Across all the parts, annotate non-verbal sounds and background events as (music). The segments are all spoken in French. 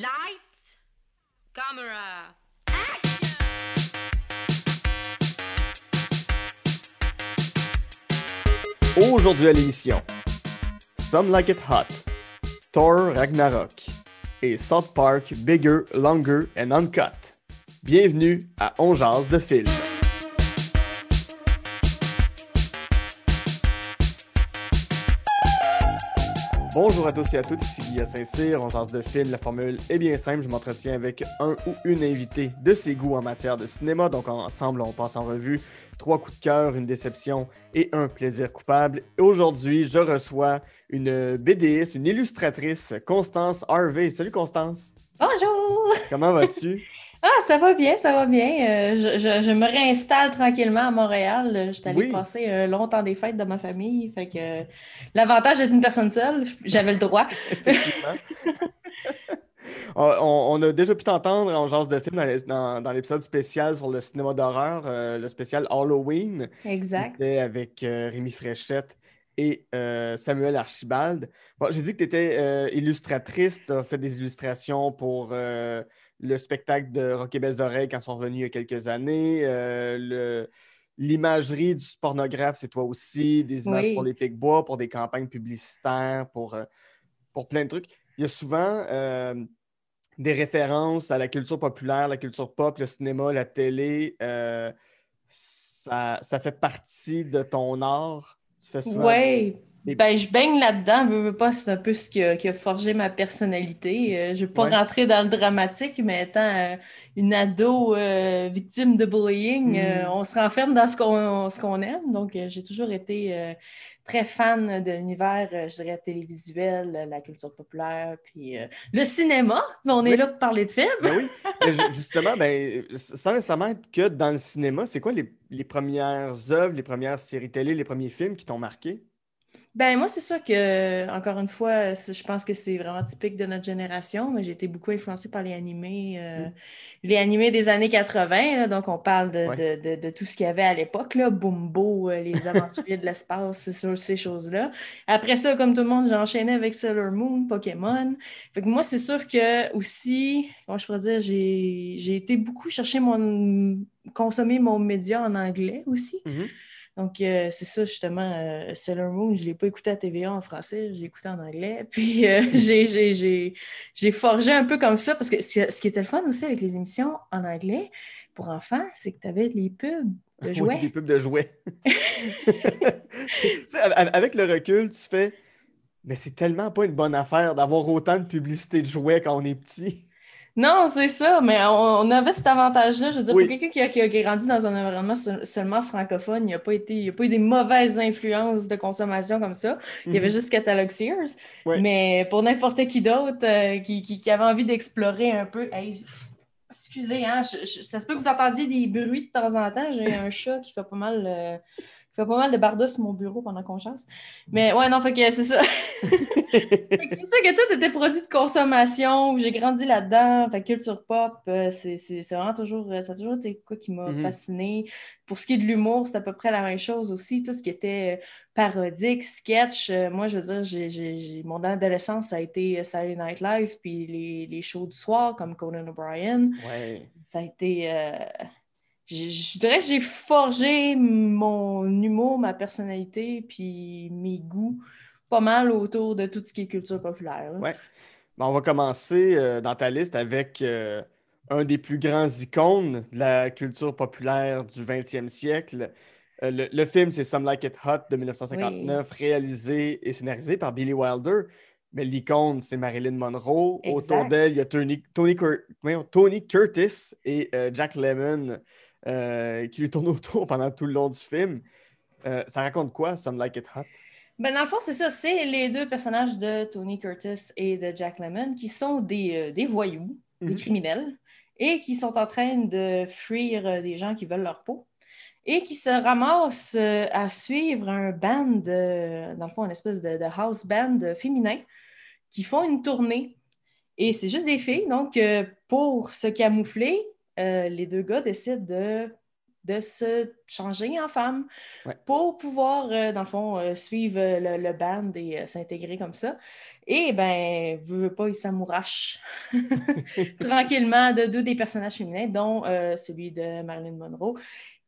Lights, camera, Aujourd'hui à l'émission, Some Like It Hot, Thor Ragnarok et South Park Bigger, Longer and Uncut. Bienvenue à On Jase de film. Bonjour à tous et à toutes, ici Guy Saint-Cyr, on jase de film. La formule est bien simple, je m'entretiens avec un ou une invitée de ses goûts en matière de cinéma. Donc ensemble, on passe en revue trois coups de cœur, une déception et un plaisir coupable. Et Aujourd'hui, je reçois une BDiste, une illustratrice, Constance Harvey. Salut Constance, Bonjour! comment vas-tu? (laughs) Ah, ça va bien, ça va bien. Euh, je, je- je me réinstalle tranquillement à Montréal. Euh, Je suis allée Oui. passer un long temps des fêtes de ma famille. Fait que euh, l'avantage d'être une personne seule, (laughs) j'avais le droit. (laughs) (laughs) On, a déjà pu t'entendre en genre de film dans dans, dans l'épisode spécial sur le cinéma d'horreur, euh, le spécial Halloween. Exact. Avec euh, Rémi Fréchette et euh, Samuel Archibald. Bon, j'ai dit que tu étais illustratrice, tu as fait des illustrations pour euh, le spectacle de Rock et Belles Oreilles quand ils sont revenus il y a quelques années. euh, L'imagerie du pornographe, c'est toi aussi, des images Oui. pour les Pic-Bois, pour des campagnes publicitaires, pour, euh, pour plein de trucs. Il y a souvent euh, des références à la culture populaire, la culture pop, le cinéma, la télé. euh, ça, ça fait partie de ton art. Tu fais souvent Oui. Ben, je baigne là-dedans, veux, veux pas, c'est un peu ce qui a, qui a forgé ma personnalité. Euh, je vais pas Ouais. rentrer dans le dramatique, mais étant euh, une ado euh, victime de bullying, euh, Mm. on se renferme dans ce qu'on ce qu'on aime. Donc, j'ai toujours été très fan de l'univers, je dirais, télévisuel, la culture populaire, puis le cinéma. Mais on est Oui. là pour parler de films. Ben oui. (laughs) Mais ju- justement, ben, sans nécessairement être que dans le cinéma, c'est quoi les, les premières œuvres, les premières séries télé, les premiers films qui t'ont marqué? Ben moi, c'est sûr que, encore une fois, je pense que c'est vraiment typique de notre génération, mais j'ai été beaucoup influencée par les animés, euh, Mm. les animés des années 80, là, donc on parle de, Ouais. de- de- de tout ce qu'il y avait à l'époque, là, Bumbo, euh, les aventuriers de l'espace, c'est sûr, ces choses-là. Après ça, comme tout le monde, j'ai enchaîné avec Sailor Moon, Pokémon. Fait que moi, c'est sûr que aussi, comment je pourrais dire, j'ai j'ai été beaucoup chercher mon... consommer mon média en anglais aussi. Donc, euh, c'est ça, justement, euh, Sailor Moon, je ne l'ai pas écouté à TVA en français, je l'ai écouté en anglais. (laughs) Puis, euh, j'ai- j'ai- forgé un peu comme ça, parce que ce qui était le fun aussi avec les émissions en anglais pour enfants, c'est que tu avais les pubs de (laughs) Oui, jouets. des pubs de jouets. (laughs) Avec le recul, tu fais, mais c'est tellement pas une bonne affaire d'avoir autant de publicité de jouets quand on est petit. Non, c'est ça, mais on, on avait cet avantage-là. Je veux dire, Oui. pour quelqu'un qui a, qui a grandi dans un environnement seul- seulement francophone, il n'y a, pas été- il y a pas eu des mauvaises influences de consommation comme ça. Il y avait Mhm. juste Catalogue Sears. Mais pour n'importe qui d'autre euh, qui, qui- qui avait envie d'explorer un peu. Hey, excusez, hein, je- je- ça se peut que vous entendiez des bruits de temps en temps. J'ai un chat qui fait pas mal. euh, qui fait pas mal de bardas sur mon bureau pendant qu'on chasse. Mais ouais, non, fait que c'est ça. (laughs) C'est ça que tout était produit de consommation. J'ai grandi là-dedans. Fait culture pop, euh, c'est c'est- c'est vraiment toujours, euh, ça a toujours été quoi qui m'a Mhm. fasciné. Pour ce qui est de l'humour, c'est à peu près la même chose aussi. Tout ce qui était euh, parodique, sketch. moi, je veux dire, j'ai- j'ai- j'ai- mon adolescence, ça a été Saturday Night Live, puis les, les shows du soir comme Conan O'Brien. Ouais. Ça a été. euh, je dirais que j'ai forgé mon humour, ma personnalité, puis mes goûts pas mal autour de tout ce qui est culture populaire. Ouais. Ben, on va commencer euh, dans ta liste avec euh, un des plus grands icônes de la culture populaire du 20e siècle. Euh, le, le film, c'est Some Like It Hot de 1959, réalisé et scénarisé par Billy Wilder. Mais l'icône, c'est Marilyn Monroe. Autour d'elle, il y a Tony, Tony, Cur- voyons, Tony Curtis et euh, Jack Lemmon euh, qui lui tournent (laughs) autour pendant tout le long du film. Euh, ça raconte quoi, Some Like It Hot? Ben, dans le fond, c'est ça. C'est les deux personnages de Tony Curtis et de Jack Lemmon qui sont des, euh, des voyous, des Mhm. criminels, et qui sont en train de fuir des gens qui veulent leur peau, et qui se ramassent à suivre un band, dans le fond, une espèce de, de house band féminin, qui font une tournée. Et c'est juste des filles. Donc, pour se camoufler, euh, les deux gars décident de de se changer en femme Ouais. pour pouvoir, euh, dans le fond, euh, suivre le, le band et s'intégrer comme ça. Et ben, veut pas, il s'amourache (laughs) tranquillement de deux des personnages féminins, dont celui de Marilyn Monroe.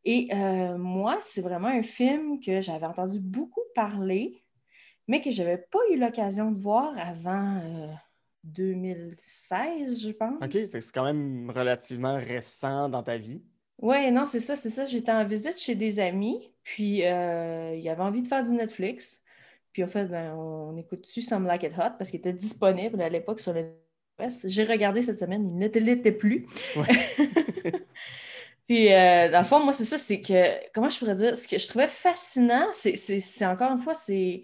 Et moi, c'est vraiment un film que j'avais entendu beaucoup parler, mais que je n'avais pas eu l'occasion de voir avant 2016, je pense. OK, c'est quand même relativement récent dans ta vie. Oui, non, c'est ça, c'est ça. J'étais en visite chez des amis, puis euh, ils avaient envie de faire du Netflix. Puis en fait, ben, on écoute-tu Some Like It Hot parce qu'il était disponible à l'époque sur le. J'ai regardé cette semaine, il ne l'était plus. Ouais. (laughs) Puis euh, dans le fond, moi, c'est ça, c'est que, comment je pourrais dire, ce que je trouvais fascinant, c'est encore une fois, c'est.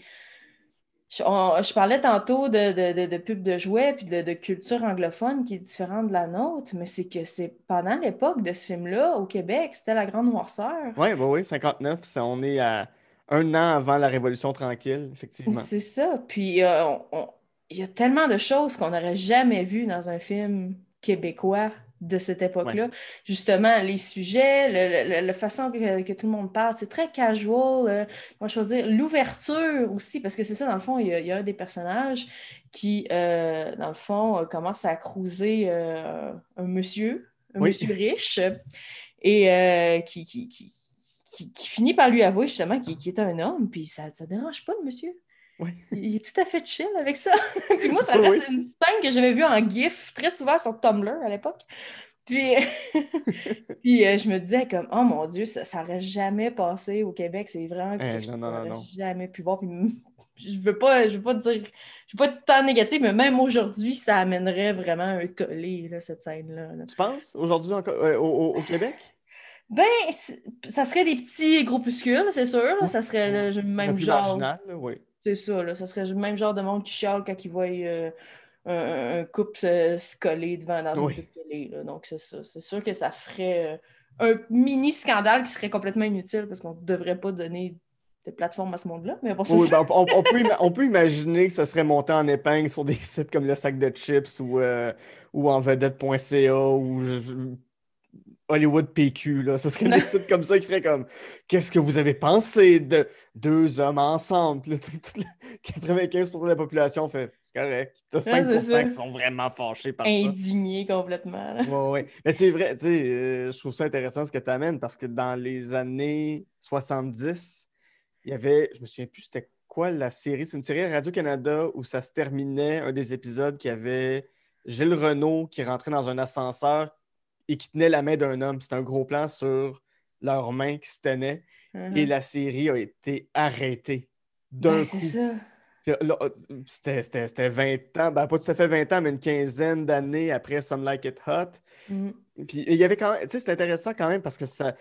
Je, on- je parlais tantôt de, de, de, de pub de jouets puis de, de culture anglophone qui est différente de la nôtre, mais c'est que c'est pendant l'époque de ce film-là, au Québec, c'était la Grande Noirceur. Oui, oui, oui, 59, ça, on est à un an avant la Révolution tranquille, effectivement. C'est ça. Puis euh, on- on- il y a tellement de choses qu'on n'aurait jamais vues dans un film québécois de cette époque-là. Justement, les sujets, le- le- la façon que, que tout le monde parle, c'est très casual. euh, moi, je veux dire, l'ouverture aussi, parce que c'est ça, dans le fond, il y a, il y a un des personnages qui, euh, dans le fond, euh, commence à cruiser euh, un monsieur, un Oui. monsieur riche, et qui, qui, qui, qui- qui finit par lui avouer justement qu'il qu'il est un homme, puis ça ne dérange pas le monsieur? Oui. Il est tout à fait chill avec ça. (laughs) puis moi, ça Oui, reste une scène que j'avais vue en GIF très souvent sur Tumblr à l'époque. Puis, (laughs) puis euh, je me disais comme, oh mon Dieu, ça n'aurait jamais passé au Québec. C'est vraiment Eh, qu'on non, aurait non. jamais pu voir. Puis, je veux pas, je veux pas dire, je veux pas être tant négatif, mais même aujourd'hui, ça amènerait vraiment un tollé, là, cette scène-là. là. Tu penses, aujourd'hui encore, euh, au, au- Québec? Ben, ça serait des petits groupuscules, c'est sûr. là. Ça serait le même genre. marginal, là, oui. C'est ça, là. Ça serait le même genre de monde qui chiale quand ils voient euh, un, un couple se, se coller devant dans Oui. une télé. là. Donc, c'est ça. C'est sûr que ça ferait euh, un mini scandale qui serait complètement inutile parce qu'on ne devrait pas donner de plateforme à ce monde-là. Mais ça, Oui, ben, on, on peut, on peut imaginer que ça serait monté en épingle sur des sites comme le sac de chips ou, euh, ou en vedette.ca ou Hollywood PQ. Là. Ce serait des (laughs) sites comme ça qui feraient comme Qu'est-ce que vous avez pensé de deux hommes ensemble? Puis là, tout- tout le- 95% de la population fait C'est correct. T'as c'est 5% ça. qui sont vraiment fâchés par ça. indigné complètement. là. Ouais, ouais. Mais c'est vrai, tu sais, euh, je trouve ça intéressant ce que tu amènes parce que dans les années 70, il y avait, je me souviens plus c'était quoi la série, c'est une série à Radio-Canada où ça se terminait, un des épisodes qui avait Gilles Renault qui rentrait dans un ascenseur et qui tenait la main d'un homme. C'était un gros plan sur leurs mains qui se tenaient et Mhm. la série a été arrêtée d'un Ben, coup. C'était c'était- c'était 20 ans, ben, pas tout à fait 20 ans, mais une quinzaine d'années après Some Like It Hot. Mhm. Puis il y avait quand même, tu sais, c'est intéressant quand même parce que ça,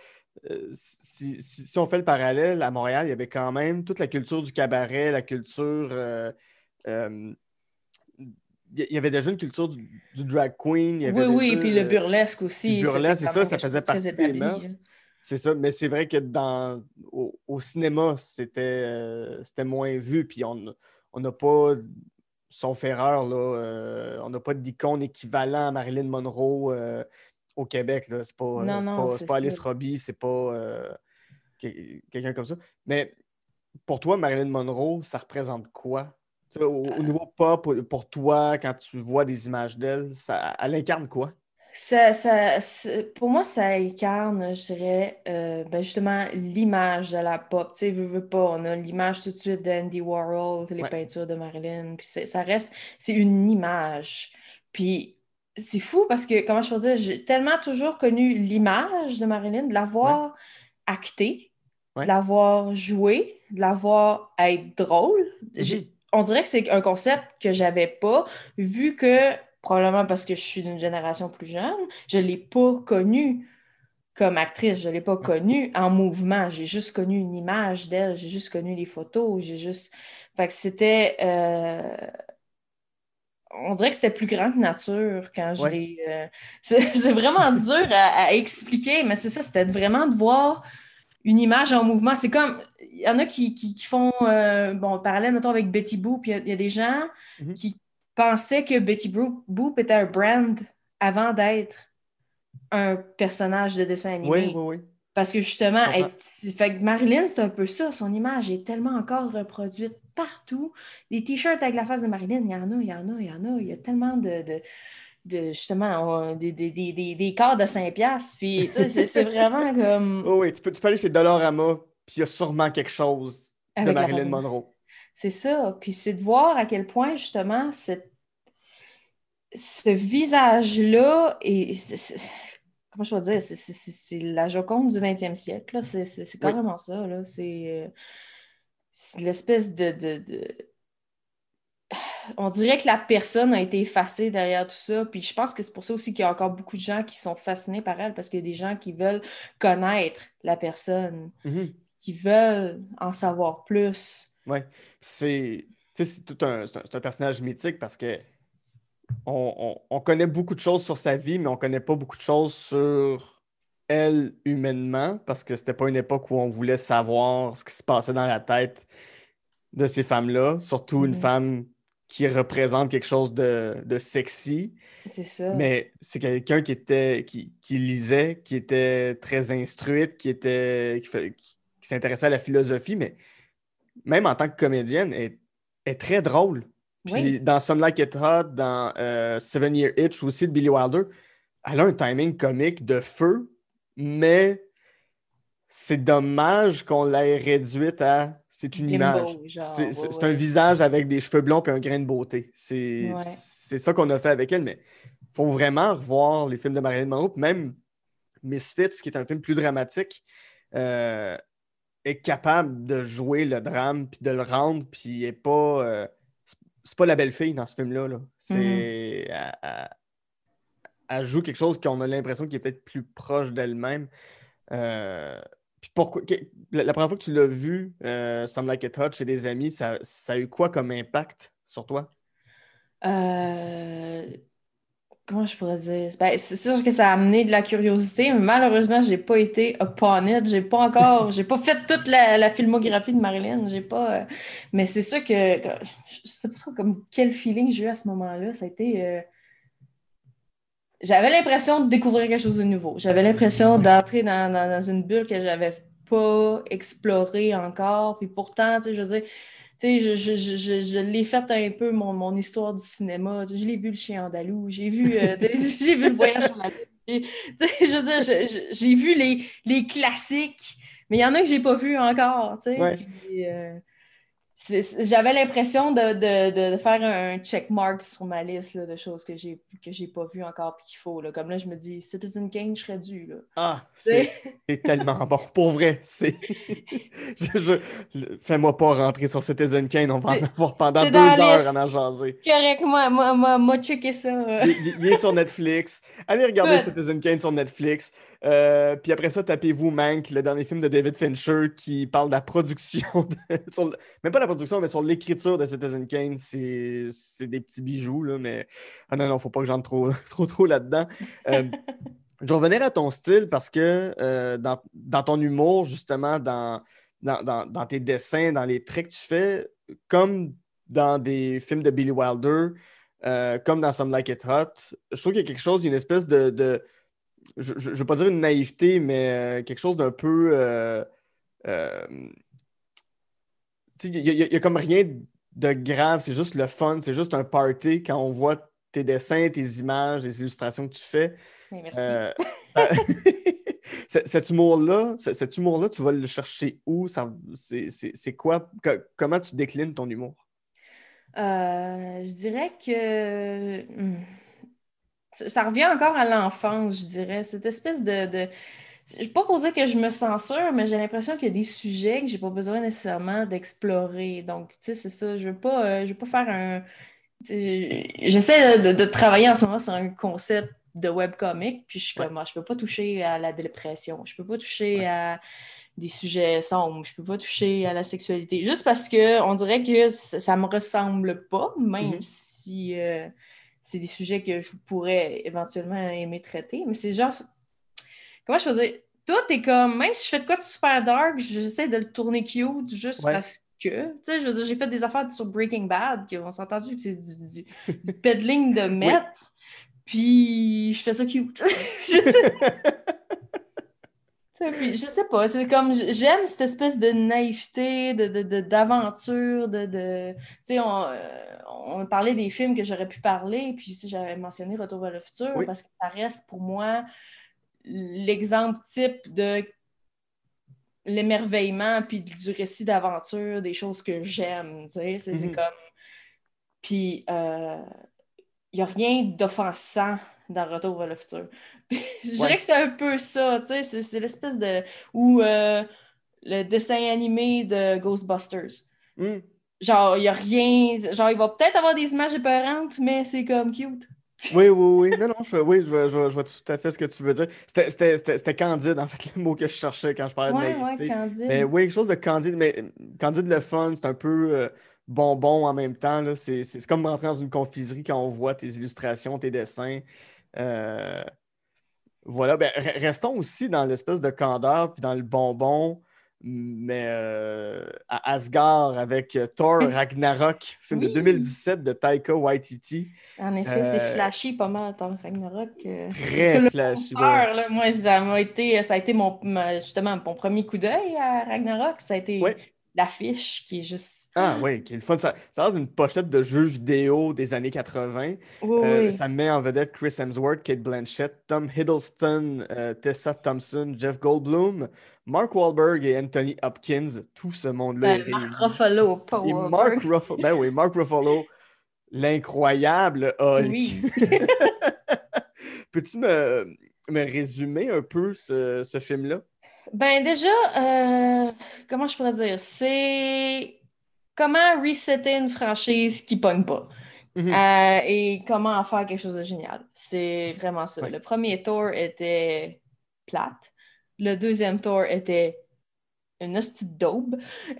euh, si, si- si on fait le parallèle, à Montréal, il y avait quand même toute la culture du cabaret, la culture. euh, euh, il y avait déjà une culture du, du drag queen. il y avait Oui, oui, puis le euh, burlesque aussi. le burlesque, c'est ça, ça faisait partie des mœurs. hein. C'est ça, mais c'est vrai que dans au, au cinéma, c'était euh, c'était moins vu, puis on on n'a pas, sauf erreur, là, euh, on n'a pas d'icône équivalent à Marilyn Monroe euh, au Québec. C'est pas, Non, c'est non, pas, pas Alice. Robbie, c'est pas que- quelqu'un comme ça. Mais pour toi, Marilyn Monroe, ça représente quoi? Au, au niveau pop, pour toi, quand tu vois des images d'elle, ça, elle incarne quoi? Ça, ça, pour moi, ça incarne, je dirais, euh, ben justement, l'image de la pop. Tu sais, veux, veux pas, on a l'image tout de suite d'Andy Warhol, les Ouais. peintures de Marilyn, puis ça reste, c'est une image. Puis c'est fou parce que, comment je peux dire, j'ai tellement toujours connu l'image de Marilyn, de l'avoir actée, Ouais. de l'avoir jouée, de l'avoir être drôle. J'ai-. On dirait que c'est un concept que j'avais pas, vu que, probablement parce que je suis d'une génération plus jeune, je l'ai pas connue comme actrice, je l'ai pas connue en mouvement, j'ai juste connu une image d'elle, j'ai juste connu les photos, j'ai juste... Fait que c'était... euh, On dirait que c'était plus grand que nature quand je Ouais. l'ai... euh, (laughs) C'est c'est vraiment dur à, à expliquer, mais c'est ça, c'était vraiment de voir une image en mouvement. C'est comme, il y en a qui, qui- qui font, euh, bon, parallèle, mettons, avec Betty Boop, il y a, il y a des gens Mhm. qui pensaient que Betty Boop, était un brand avant d'être un personnage de dessin animé. Oui, oui, oui. Parce que justement, Je comprends. elle- fait que Marilyn, c'est un peu ça. Son image est tellement encore reproduite partout. Des t-shirts avec la face de Marilyn, il y en a, il y en a, il y en a. Il y a tellement de, de, de, justement, on- des, des, des, des, des cartes de 5 piastres. Puis, c'est vraiment (laughs) comme... Oh oui, tu peux, tu peux aller chez Dollarama, puis il y a sûrement quelque chose de avec la Marilyn de- Monroe. C'est ça. Puis c'est de voir à quel point, justement, cette- ce visage-là c'est- Comment je peux dire? C'est- la Joconde du 20e siècle. C'est Oui. carrément ça. euh, c'est l'espèce de, de- de- On dirait que la personne a été effacée derrière tout ça. Puis je pense que c'est pour ça aussi qu'il y a encore beaucoup de gens qui sont fascinés par elle, parce qu'il y a des gens qui veulent connaître la personne, Mhm. qui veulent en savoir plus. Sais, c'est tout un, un, personnage mythique parce que on, on- on connaît beaucoup de choses sur sa vie, mais on connaît pas beaucoup de choses sur elle humainement parce que c'était pas une époque où on voulait savoir ce qui se passait dans la tête de ces femmes-là, surtout une Mhm. femme qui représente quelque chose de, de sexy. C'est ça. Mais c'est quelqu'un qui était qui, qui lisait, qui était très instruite, qui était qui, fait- qui- qui s'intéressait à la philosophie, mais même en tant que comédienne, elle est très drôle. Puis Oui. dans Some Like It Hot, dans euh, Seven Year Itch aussi de Billy Wilder, elle a un timing comique de feu, mais c'est dommage qu'on l'ait réduite à c'est une image. C'est ouais, un visage avec des cheveux blonds et un grain de beauté. C'est Ouais. ça qu'on a fait avec elle, mais faut vraiment revoir les films de Marilyn Monroe. Même Misfits, qui est un film plus dramatique, euh, est capable de jouer le drame puis de le rendre, puis est pas. euh, c'est- pas la belle fille dans ce film-là. là. C'est. Mm-hmm. elle joue quelque chose qu'on a l'impression qui est peut-être plus proche d'elle-même. Euh, puis pourquoi. la, la première fois que tu l'as vu, euh, Some Like It Hot chez des amis, ça, ça a eu quoi comme impact sur toi? Euh, Comment je pourrais dire? Ben, c'est sûr que ça a amené de la curiosité, mais malheureusement, j'ai pas été upon it. J'ai pas encore, (laughs) j'ai pas fait toute la, la filmographie de Marilyn. J'ai pas. euh, Mais c'est sûr que, que- je sais pas trop comme quel feeling j'ai eu à ce moment-là. Ça a été. J'avais l'impression de découvrir quelque chose de nouveau. J'avais l'impression d'entrer dans, dans- dans une bulle que j'avais pas explorée encore. Puis pourtant, tu sais, je veux dire, tu sais, je, je, je, je, je l'ai fait un peu mon, mon histoire du cinéma. Tu sais, je l'ai vu le chien andalou, j'ai vu, euh, (laughs) j'ai vu le voyage sur la lune. Je veux dire, j'ai vu les, les classiques, mais il y en a que j'ai pas vu encore. tu sais. Ouais. Puis, euh, J'avais l'impression de, de, de, faire un checkmark sur ma liste là, de choses que j'ai que j'ai pas vues encore puis qu'il faut. Là. Comme là, je me dis, Citizen Kane, je serais dû. Là. Ah, c'est tellement bon. Pour vrai, c'est. (laughs) je- je- Fais-moi pas rentrer sur Citizen Kane, on va en avoir pendant deux heures à en jaser. Correct, moi, moi, moi, moi, checker ça. Il, il- il est sur Netflix. Allez regarder. Citizen Kane sur Netflix. Euh, puis après ça, tapez-vous Mank, le dernier film de David Fincher qui parle de la production, de- sur le- même pas la production, mais sur l'écriture de Citizen Kane. C'est c'est des petits bijoux, là, mais ah non, non, faut pas que j'entre trop, (laughs) trop, trop là-dedans. Euh, (laughs) je vais revenir à ton style parce que euh, dans, dans ton humour, justement, dans, dans, dans- tes dessins, dans les traits que tu fais, comme dans des films de Billy Wilder, euh, comme dans Some Like It Hot, je trouve qu'il y a quelque chose d'une espèce de. de- je ne veux pas dire une naïveté, mais quelque chose d'un peu. euh, il n'y a, il y a comme rien de grave, c'est juste le fun, c'est juste un party quand on voit tes dessins, tes images, les illustrations que tu fais. Mais merci. Euh, (laughs) (laughs) euh, cet humour-là, cet humour-là, tu vas le chercher où? C'est quoi? Co- comment tu déclines ton humour? Euh, je dirais que hmm, ça ça revient encore à l'enfance, je dirais. Cette espèce de, de... Je pas pour dire que je me censure, mais j'ai l'impression qu'il y a des sujets que j'ai pas besoin nécessairement d'explorer. Donc, tu sais, c'est ça. Je veux pas, euh, je veux pas faire un. J'essaie de, de travailler en ce moment sur un concept de webcomic, puis je suis Ouais. comme, ah, je peux pas toucher à la dépression, je peux pas toucher Ouais. à des sujets sombres, je peux pas toucher à la sexualité, juste parce que on dirait que ça, ça me ressemble pas, même Mhm. si euh, c'est des sujets que je pourrais éventuellement aimer traiter, mais c'est genre, comment je dire, tout est comme, même si je fais de quoi de super dark, j'essaie de le tourner cute juste Ouais. parce que, tu sais, je veux dire, j'ai fait des affaires sur Breaking Bad, qui s'est entendu que c'est du, du, du peddling de (laughs) meth, puis je fais ça cute. (laughs) Je sais- Puis, je sais pas, c'est comme j'aime cette espèce de naïveté, de, de- d'aventure, de, de, tu sais, on, euh, on parlait des films que j'aurais pu parler, puis sais, j'avais mentionné Retour vers le futur Oui. parce que ça reste pour moi l'exemple type de l'émerveillement puis du récit d'aventure, des choses que j'aime, tu sais, c'est Mhm. comme puis il n'y a rien d'offensant dans Retour vers le futur. (laughs) Puis, je dirais que c'est un peu ça, tu sais, c'est, c'est l'espèce de... ou euh, le dessin animé de Ghostbusters. Hmm. Genre, il n'y a rien... Genre, il va peut-être avoir des images épeurantes, mais c'est comme cute. Oui, oui, oui. Non, non, je, oui, je, vois- je vois- je vois tout à fait ce que tu veux dire. C'était- candide, en fait, le mot que je cherchais quand je parlais Ouais, de ouais, naïveté. Candide. Mais oui, quelque chose de candide, mais candide le fun, c'est un peu euh, bonbon en même temps. C'est comme rentrer dans une confiserie quand on voit tes illustrations, tes dessins. Euh, Voilà, ben, re- restons aussi dans l'espèce de candeur puis dans le bonbon, mais euh, à Asgard avec euh, Thor (laughs) Ragnarok, film de Oui. 2017 de Taika Waititi. En effet, c'est euh, flashy pas mal, Thor Ragnarok. Très le flashy, là. Moi, ça m'a été, ça a été mon, justement mon premier coup d'œil à Ragnarok. Ça a été Ouais. L'affiche qui est juste. Ah oui, qui est le fun. Ça, ça a l'air d'une pochette de jeux vidéo des années 80. Oui, Euh, oui. Ça met en vedette Chris Hemsworth, Kate Blanchett, Tom Hiddleston, euh, Tessa Thompson, Jeff Goldblum, Mark Wahlberg et Anthony Hopkins. Tout ce monde-là Ben, Mark. Ruffalo, pas Et. Mark Ruffalo, ben oui, Mark Ruffalo, l'incroyable Hulk. Oui. (laughs) Peux-tu me, me résumer un peu ce, ce film-là? Ben déjà, euh, comment je pourrais dire? C'est comment resetter une franchise qui pogne pas. Mhm. Euh, et comment en faire quelque chose de génial. C'est vraiment ça. Ouais. Le premier tour était plate. Le deuxième tour était une hostie daube. (laughs)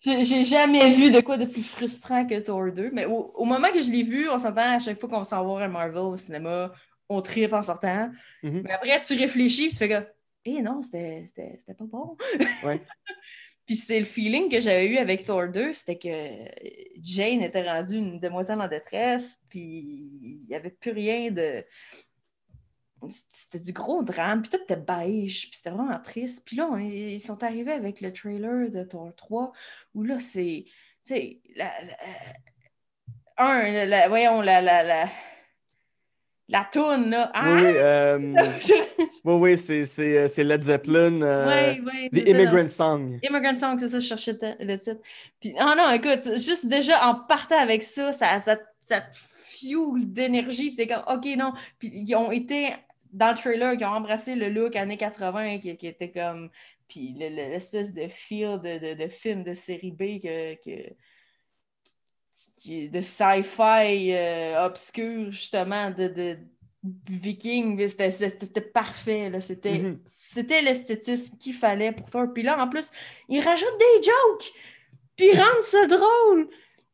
J'ai jamais vu de quoi de plus frustrant que Thor 2. Mais au, au moment que je l'ai vu, on s'entend à chaque fois qu'on va s'en voir à Marvel au cinéma, on tripe en sortant. Mhm. Mais après, tu réfléchis, tu fais que, eh non, c'était pas bon. Ouais. (laughs) Puis c'est le feeling que j'avais eu avec Thor 2, c'était que Jane était rendue une demoiselle en détresse, puis il n'y avait plus rien de. C'était du gros drame, puis tout était beige, puis c'était vraiment triste. Puis là, on ils sont arrivés avec le trailer de Thor 3, où là, c'est. Tu sais, la, la- un, la- voyons, la, la, la, la toune, là. Oui, oui, Ah! euh, (laughs) oui, oui, c'est- euh, Led Zeppelin, euh, Ouais, ouais, The. Immigrant Song. Immigrant Song, c'est ça, je cherchais le titre. Puis, ah non, écoute, juste déjà en partant avec ça, ça, ça, ça te fuel d'énergie. Puis t'es comme, OK, non. Puis ils ont été dans le trailer, ils ont embrassé le look années 80 qui, qui était comme. Puis le- le- l'espèce de feel de, de, de film de série B que. que de sci-fi euh, obscur, justement, de, de viking. C'était parfait. C'était c'était l'esthétisme qu'il fallait pour Thor. Puis là, en plus, il rajoute des jokes. Puis il rend ça drôle.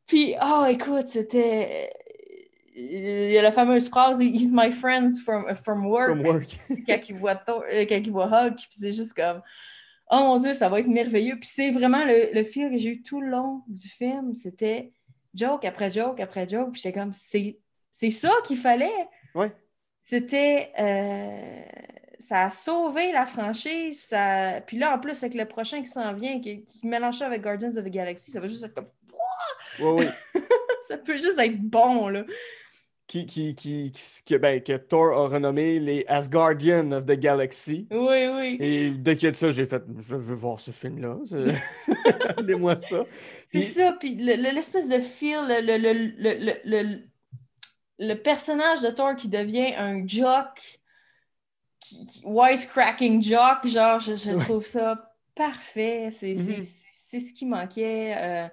Puis, oh, écoute, c'était. Il y a la fameuse phrase He's my friend from, from work From work. (laughs) quand il voit, Thor- euh, quand il voit Hulk. Puis c'est juste comme. Oh mon Dieu, ça va être merveilleux. Puis c'est vraiment le, le feel que j'ai eu tout le long du film. C'était joke après joke après joke. Puis j'étais comme, c'est c'est ça qu'il fallait? Ouais. C'était. euh, ça a sauvé la franchise. Ça... Puis là, en plus, avec le prochain qui s'en vient, qui, qui mélange ça avec Guardians of the Galaxy, ça va juste être comme. (laughs) Ça peut juste être bon, là. Qui, qui, qui, ben, que Thor a renommé les Asgardians of the Galaxy. Oui, oui. Et dès qu'il y a de ça, j'ai fait Je veux voir ce film-là. (laughs) Donnez-moi ça. C'est Puis- ça, puis le- le- l'espèce de feel, le, le, le, le, le, personnage de Thor qui devient un jock, qui, qui- wisecracking jock, genre, je, trouve ça parfait. C'est Mhm. c'est ce qui manquait. Euh,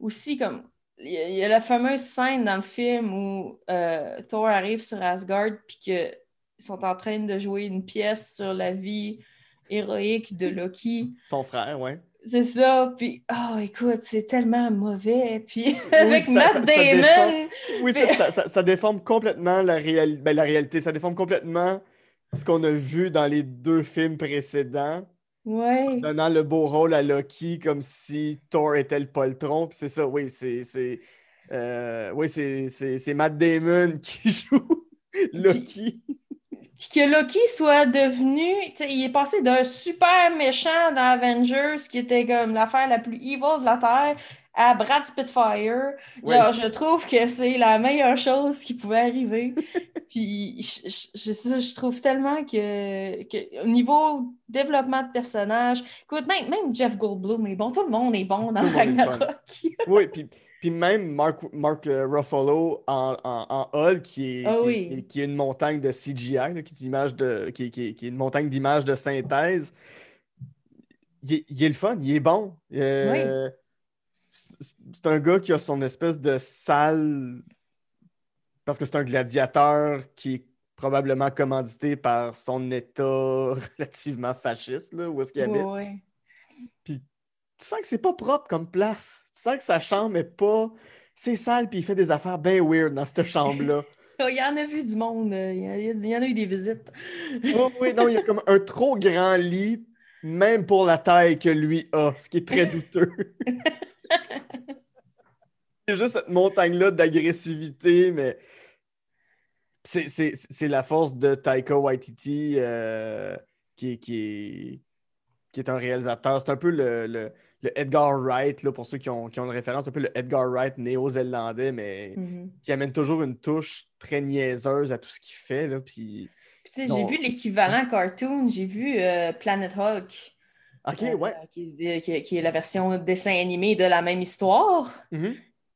aussi, comme, il y, a- il y a la fameuse scène dans le film où euh, Thor arrive sur Asgard, puis qu'ils sont en train de jouer une pièce sur la vie héroïque de Loki. Son frère, ouais. C'est ça, puis oh écoute, c'est tellement mauvais. Puis (laughs) avec Matt ça- ça Damon, déforme- Oui, ça, déforme complètement la, ben, la réalité. Ça déforme complètement ce qu'on a vu dans les deux films précédents, ouais. donnant le beau rôle à Loki comme si Thor était le poltron. Puis c'est ça, oui, c'est. c'est euh, oui, c'est- Matt Damon (laughs) qui joue Loki. Puis que Loki soit devenu. Il est passé d'un super méchant dans Avengers, qui était comme l'affaire la plus evil de la Terre, à Brad Spitfire. Ouais. Genre, je trouve que c'est la meilleure chose qui pouvait arriver. (laughs) Puis je, je, je- ça, je trouve tellement que, que au niveau développement de personnage, écoute, même, même Jeff Goldblum est bon, tout le monde est bon dans. Ragnarok. Oui, puis, puis même Mark, Mark euh, Ruffalo en, en, en Hulk, qui est, Ah qui, oui. qui est- une montagne de CGI, là, qui, est une image de, qui, qui est- qui est une montagne d'images de synthèse. Il est, il est le fun, il est bon. Euh, c'est- C'est un gars qui a son espèce de salle parce que c'est un gladiateur qui est probablement commandité par son état (laughs) relativement fasciste, là, où est-ce qu'il habite. Ouais, ouais. tu sens que c'est pas propre comme place. Tu sens que sa chambre est pas. C'est sale, puis il fait des affaires bien weird dans cette chambre-là. (laughs) Oh, Il y en a vu du monde, euh, il y, a- il y en a eu des visites. oh, oui, non, il y a comme un trop grand lit, même pour la taille que lui a, ce qui est très douteux. (laughs) c'est juste cette montagne-là d'agressivité, mais. C'est, c'est- c'est la force de Taika Waititi euh, qui, est- qui, est, qui est un réalisateur. C'est un peu le, le- le Edgar Wright, là, pour ceux qui ont, qui ont une référence, un peu le Edgar Wright néo-zélandais, mais Mhm. qui amène toujours une touche très niaiseuse à tout ce qu'il fait. Là, puis... J'ai vu l'équivalent cartoon, j'ai vu euh, Planet Hulk, Ok, euh, ouais. qui, est- qui est- qui est la version dessin animé de la même histoire. Mhm.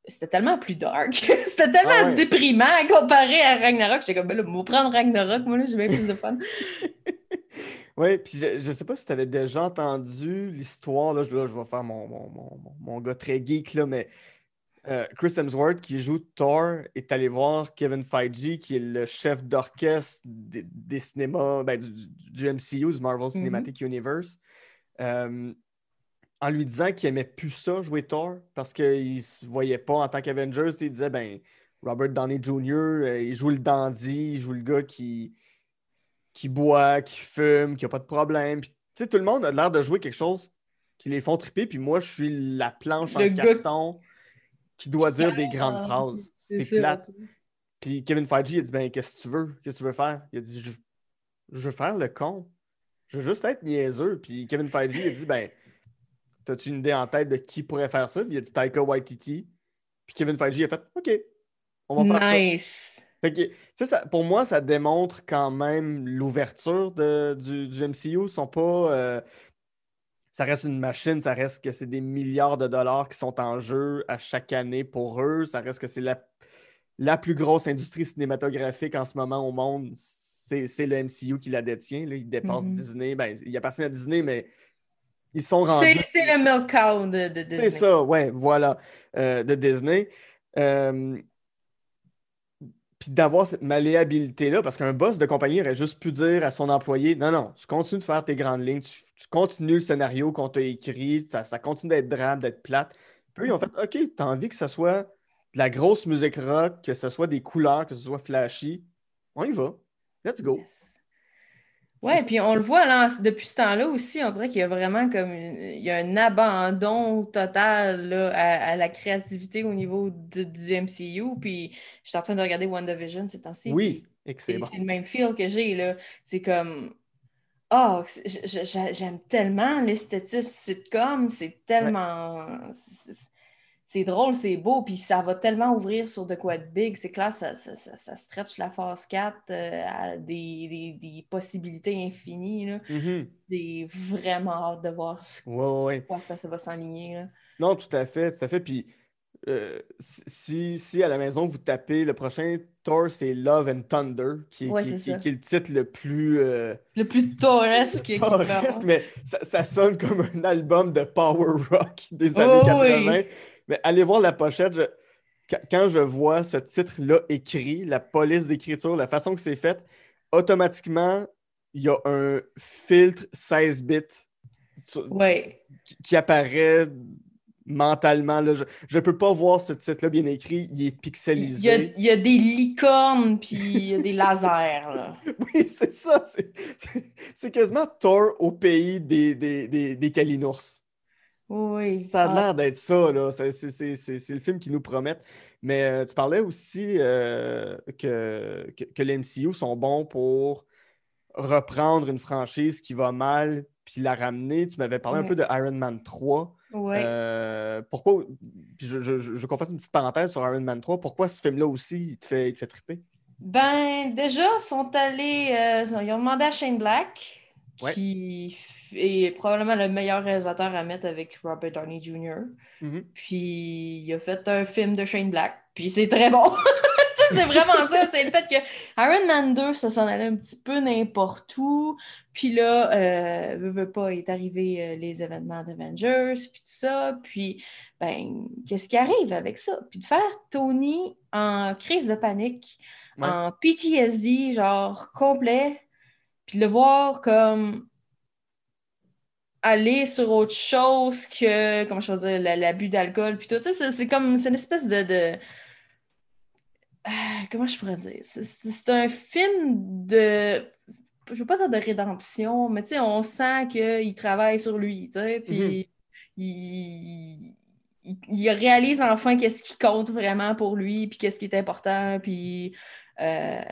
C'était tellement plus dark. (laughs) C'était tellement Ah ouais. déprimant comparé à Ragnarok. J'étais comme, ben là, prendre Ragnarok, moi, là, j'ai bien plus de fun. (laughs) Oui, puis je, je sais pas si tu avais déjà entendu l'histoire, là, je, là, je vais faire mon, mon, mon- mon- gars très geek, là, mais euh, Chris Hemsworth, qui joue Thor, est allé voir Kevin Feige, qui est le chef d'orchestre des, des cinémas, ben, du, MCU, du Marvel Cinematic Universe, euh, en lui disant qu'il aimait plus ça, jouer Thor, parce qu'il se voyait pas en tant qu'Avengers. Il disait, ben, Robert Downey Jr., euh, il joue le dandy, il joue le gars qui qui boit, qui fume, qui a pas de problème. Puis, tu sais, tout le monde a l'air de jouer quelque chose qui les font triper, puis moi, je suis la planche en Le carton qui doit dire des grandes Ah, phrases. (laughs) C'est plate. Puis Kevin Feige, il a dit Ben, qu'est-ce que tu veux? Qu'est-ce que tu veux faire? Il a dit Je, je veux faire le con. Je veux juste être niaiseux. Puis Kevin Feige, il a dit Ben, t'as-tu une idée en tête de qui pourrait faire ça? Puis il a dit Taika Waititi. Puis Kevin Feige a fait OK, on va faire ça. Nice. Fait que, tu sais, ça- pour moi, ça démontre quand même l'ouverture du, du MCU. Ils sont pas. euh, ça reste une machine, ça reste que c'est des milliards de dollars qui sont en jeu à chaque année pour eux. Ça reste que c'est la, la plus grosse industrie cinématographique en ce moment au monde. C'est le MCU qui la détient. Là. Ils dépassent Mhm. Disney. Ben, il appartient à Disney, mais ils sont rendus. C'est c'est le milk cow de, de Disney. C'est ça, ouais, voilà, euh, de Disney. Euh, Puis d'avoir cette malléabilité-là, parce qu'un boss de compagnie aurait juste pu dire à son employé Non, non, tu continues de faire tes grandes lignes, tu, continues le scénario qu'on t'a écrit, ça, ça continue d'être drame, d'être plate. Puis ils ont fait OK, t'as envie que ce soit de la grosse musique rock, que ce soit des couleurs, que ce soit flashy. On y va. Let's go. Ouais, puis on le voit là, depuis ce temps-là aussi, on dirait qu'il y a vraiment comme une- il y a un abandon total là, à, à la créativité au niveau de- du MCU. Puis je suis en train de regarder WandaVision ces temps-ci. Oui, que C'est le même feel que j'ai là. C'est comme Oh, j'aime tellement l'esthétisme sitcom, c'est tellement. C'est- drôle, c'est beau, puis ça va tellement ouvrir sur de quoi de big. C'est clair, ça, ça, ça, ça stretch la phase 4 euh, à des, des- des possibilités infinies. Là. Mhm. J'ai vraiment hâte de voir Ouais, ouais, quoi ça, ça va s'enligner. Non, tout à fait, tout à fait. Puis euh, si, si à la maison vous tapez le prochain Thor, c'est Love and Thunder, qui, Ouais, qui, est le titre le plus euh, Le plus Thoreste, mais ça, ça sonne comme un album de power rock des années Oh, 80. oui. Mais allez voir la pochette. je- quand- Quand je vois ce titre-là écrit, la police d'écriture, la façon que c'est fait, automatiquement, il y a un filtre 16 bits sur- Ouais. qui, qui apparaît mentalement. là. Je ne peux pas voir ce titre-là bien écrit. Il est Il y, a, pixelisé. il y a des licornes, puis il y a des lasers. Là. (laughs) Oui, c'est ça. C'est- quasiment Thor au pays des, des, des, des Kalinours. Oui. Ça a Ah, l'air d'être ça. là. C'est le film qu'ils nous promettent. Mais euh, tu parlais aussi euh, que, que, que les MCU sont bons pour reprendre une franchise qui va mal puis la ramener. Tu m'avais parlé un peu de Iron Man 3. Ouais. Euh, pourquoi, puis je, je, une petite parenthèse sur Iron Man 3. Pourquoi ce film-là aussi, il te fait, il te fait triper? Ben, déjà, ils sont allés. euh, ils ont demandé à Shane Black, Ouais. qui est probablement le meilleur réalisateur à mettre avec Robert Downey Jr. Mhm. Puis il a fait un film de Shane Black, puis c'est très bon. (laughs) (laughs) C'est vraiment ça. C'est le fait que Iron Man 2, ça s'en allait un petit peu n'importe où. Puis là, euh, veut, veut pas, est arrivé euh, les événements d'Avengers, puis tout ça. Puis, ben, qu'est-ce qui arrive avec ça? Puis de faire Tony en crise de panique, Ouais. en PTSD, genre complet, puis le voir comme aller sur autre chose que, comment je peux dire, la- l'abus d'alcool, puis tout ça, c'est c'est comme, c'est une espèce de, de- comment je pourrais dire? C'est- un film de, je veux pas dire de rédemption, mais tu sais, on sent qu'il travaille sur lui, tu sais, puis il, il, il réalise enfin qu'est-ce qui compte vraiment pour lui, puis qu'est-ce qui est important, puis euh,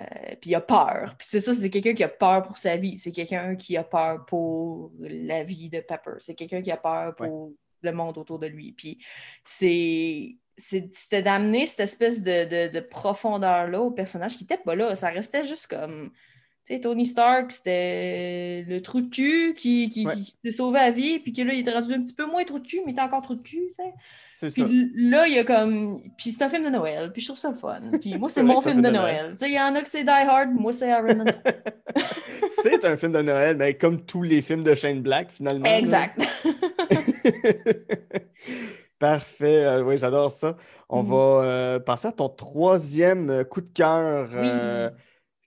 puis il a peur. Puis c'est ça, c'est quelqu'un qui a peur pour sa vie. C'est quelqu'un qui a peur pour la vie de Pepper. C'est quelqu'un qui a peur pour le monde autour de lui. Puis c'est- c'était d'amener cette espèce de, de- de profondeur-là au personnage qui était pas là. Ça restait juste comme. Tu sais, Tony Stark, c'était le trou de cul qui, qui, Ouais. qui- qui s'est sauvé la vie, puis que là, il était rendu un petit peu moins trou de cul, mais il était encore trou de cul, tu sais. C'est ça. là, il y a comme. Puis c'est un film de Noël, puis je trouve ça fun. Puis moi, (laughs) C'est mon film de Noël. Tu sais, il y en a que c'est Die Hard, moi, c'est Iron Man. (laughs) c'est un film de Noël, mais comme tous les films de Shane Black, finalement. exact. (laughs) Parfait, euh, oui, j'adore ça. On Mhm. va euh, passer à ton troisième euh, coup de cœur, euh,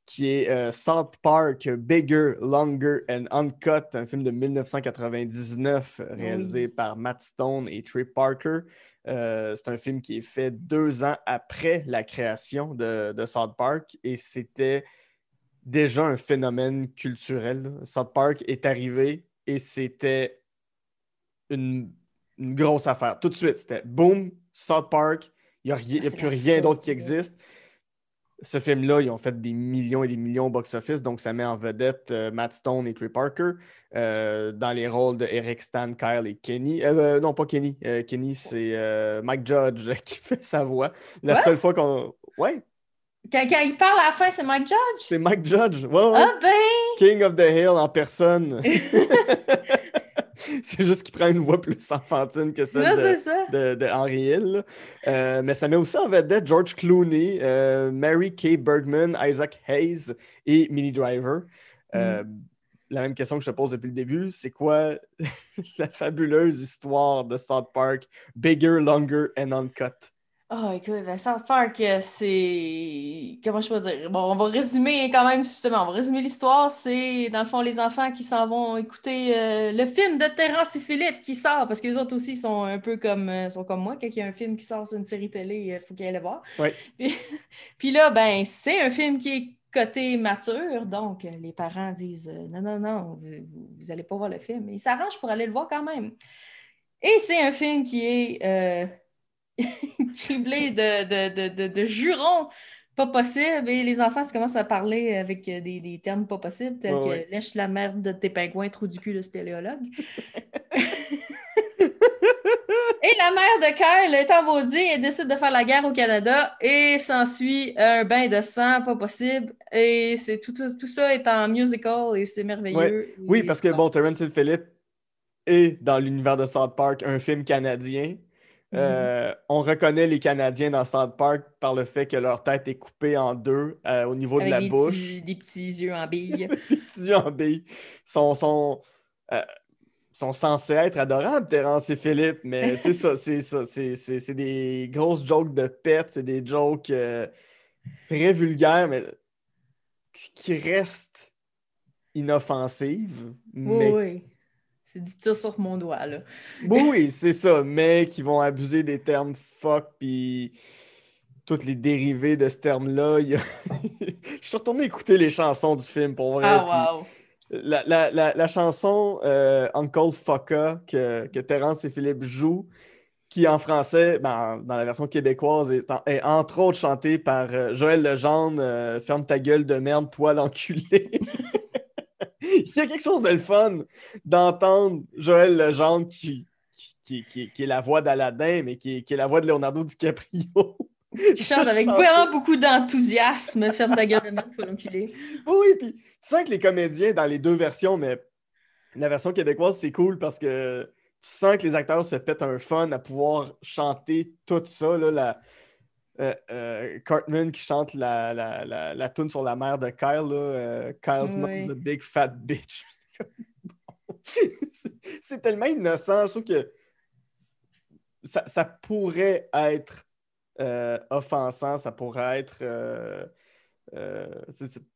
qui est South Park, Bigger, Longer and Uncut, un film de 1999 euh, réalisé par Matt Stone et Trey Parker. C'est un film qui est fait deux ans après la création de, de South Park et c'était déjà un phénomène culturel. South Park est arrivé et c'était une, une grosse affaire. Tout de suite, c'était boom, South Park, il n'y a, Ah, a plus rien d'autre qui existe. Ce film-là, ils ont fait des millions et des millions au box-office, donc ça met en vedette euh, Matt Stone et Trey Parker euh, dans les rôles de Eric Stan, Kyle et Kenny. Euh, non, pas Kenny. Kenny, c'est Mike Judge (laughs) qui fait sa voix. La seule fois qu'on. Ouais, Quand, quand il parle à la fin, c'est Mike Judge? c'est Mike Judge. Ouais, ouais. Ah ben! King of the Hill en personne. (laughs) (laughs) c'est juste qu'il prend une voix plus enfantine que celle Ça, de, ça. de, de Henry Hill. Euh, mais ça met aussi en vedette George Clooney, euh, Mary Kay Bergman, Isaac Hayes et Minnie Driver. Euh, La même question que je te pose depuis le début, c'est quoi (laughs) la fabuleuse histoire de South Park, Bigger, Longer and Uncut? Oh, écoute, ben, South Park, euh, c'est. Comment je peux dire? Bon, on va résumer quand même, justement, on va résumer l'histoire. C'est, dans le fond, les enfants qui s'en vont écouter euh, le film de Terrence et Philippe qui sort, parce qu'eux autres aussi sont un peu comme, euh, sont comme moi. Quand il y a un film qui sort sur une série télé, il faut qu'ils aillent le voir. Ouais. Puis, (laughs) puis là, ben, c'est un film qui est côté mature, donc euh, les parents disent euh, non, non, non, vous n'allez pas voir le film. Ils s'arrangent pour aller le voir quand même. Et c'est un film qui est. (laughs) criblé de, de, de, de, de jurons pas possibles et les enfants se commencent à parler avec des, des termes pas possibles tels Ouais, que ouais. lèche la merde de tes pingouins, trou du cul de spéléologue. (laughs) et la mère de Kyle est en maudit et décide de faire la guerre au Canada et s'ensuit un bain de sang pas possible et c'est tout, tout, tout ça est en musical et c'est merveilleux. Oui, parce que bon, Terrence Hill Phillippe est dans l'univers de South Park un film canadien. Euh, on reconnaît les Canadiens dans South Park par le fait que leur tête est coupée en deux euh, au niveau avec de la des bouche. petits, des petits yeux en (laughs) bille. Les petits yeux en bille sont, sont, euh, sont censés être adorables, Terrence et Philippe, mais c'est ça, (laughs) c'est ça. C'est, c'est- c'est des grosses jokes de pets, c'est des jokes très vulgaires, mais qui qui restent inoffensives. Oui, Mais oui. C'est du tir sur mon doigt, là. Oui, oui, c'est ça, mais qui vont abuser des termes fuck puis toutes les dérivés de ce terme-là. a- (laughs) Je suis retourné écouter les chansons du film pour vrai. Ah, wow. la, la- la- la chanson euh, Uncle Fucka que, que Terence et Philippe jouent, qui en français, ben, dans la version québécoise, est, en- est entre autres chantée par euh, Joël Legendre, euh, Ferme ta gueule de merde, toi l'enculé. (laughs) (laughs) il y a quelque chose de le fun d'entendre Joël Legendre qui, qui, qui, qui est la voix d'Aladin, mais qui, qui est la voix de Leonardo DiCaprio. Il chante avec (laughs) vraiment beaucoup d'enthousiasme. Ferme ta gueule de merde, toi l'enculé. Oui, puis tu sens que les comédiens dans les deux versions, mais la version québécoise, c'est cool parce que tu sens que les acteurs se pètent un fun à pouvoir chanter tout ça. Là, la, euh, euh, Cartman qui chante la, la, la, la tune sur la mère de Kyle, là, euh, Kyle's Oui. A Big Fat Bitch. (laughs) C'est- tellement innocent. Je trouve que ça, ça pourrait être offensant, ça pourrait être. Euh,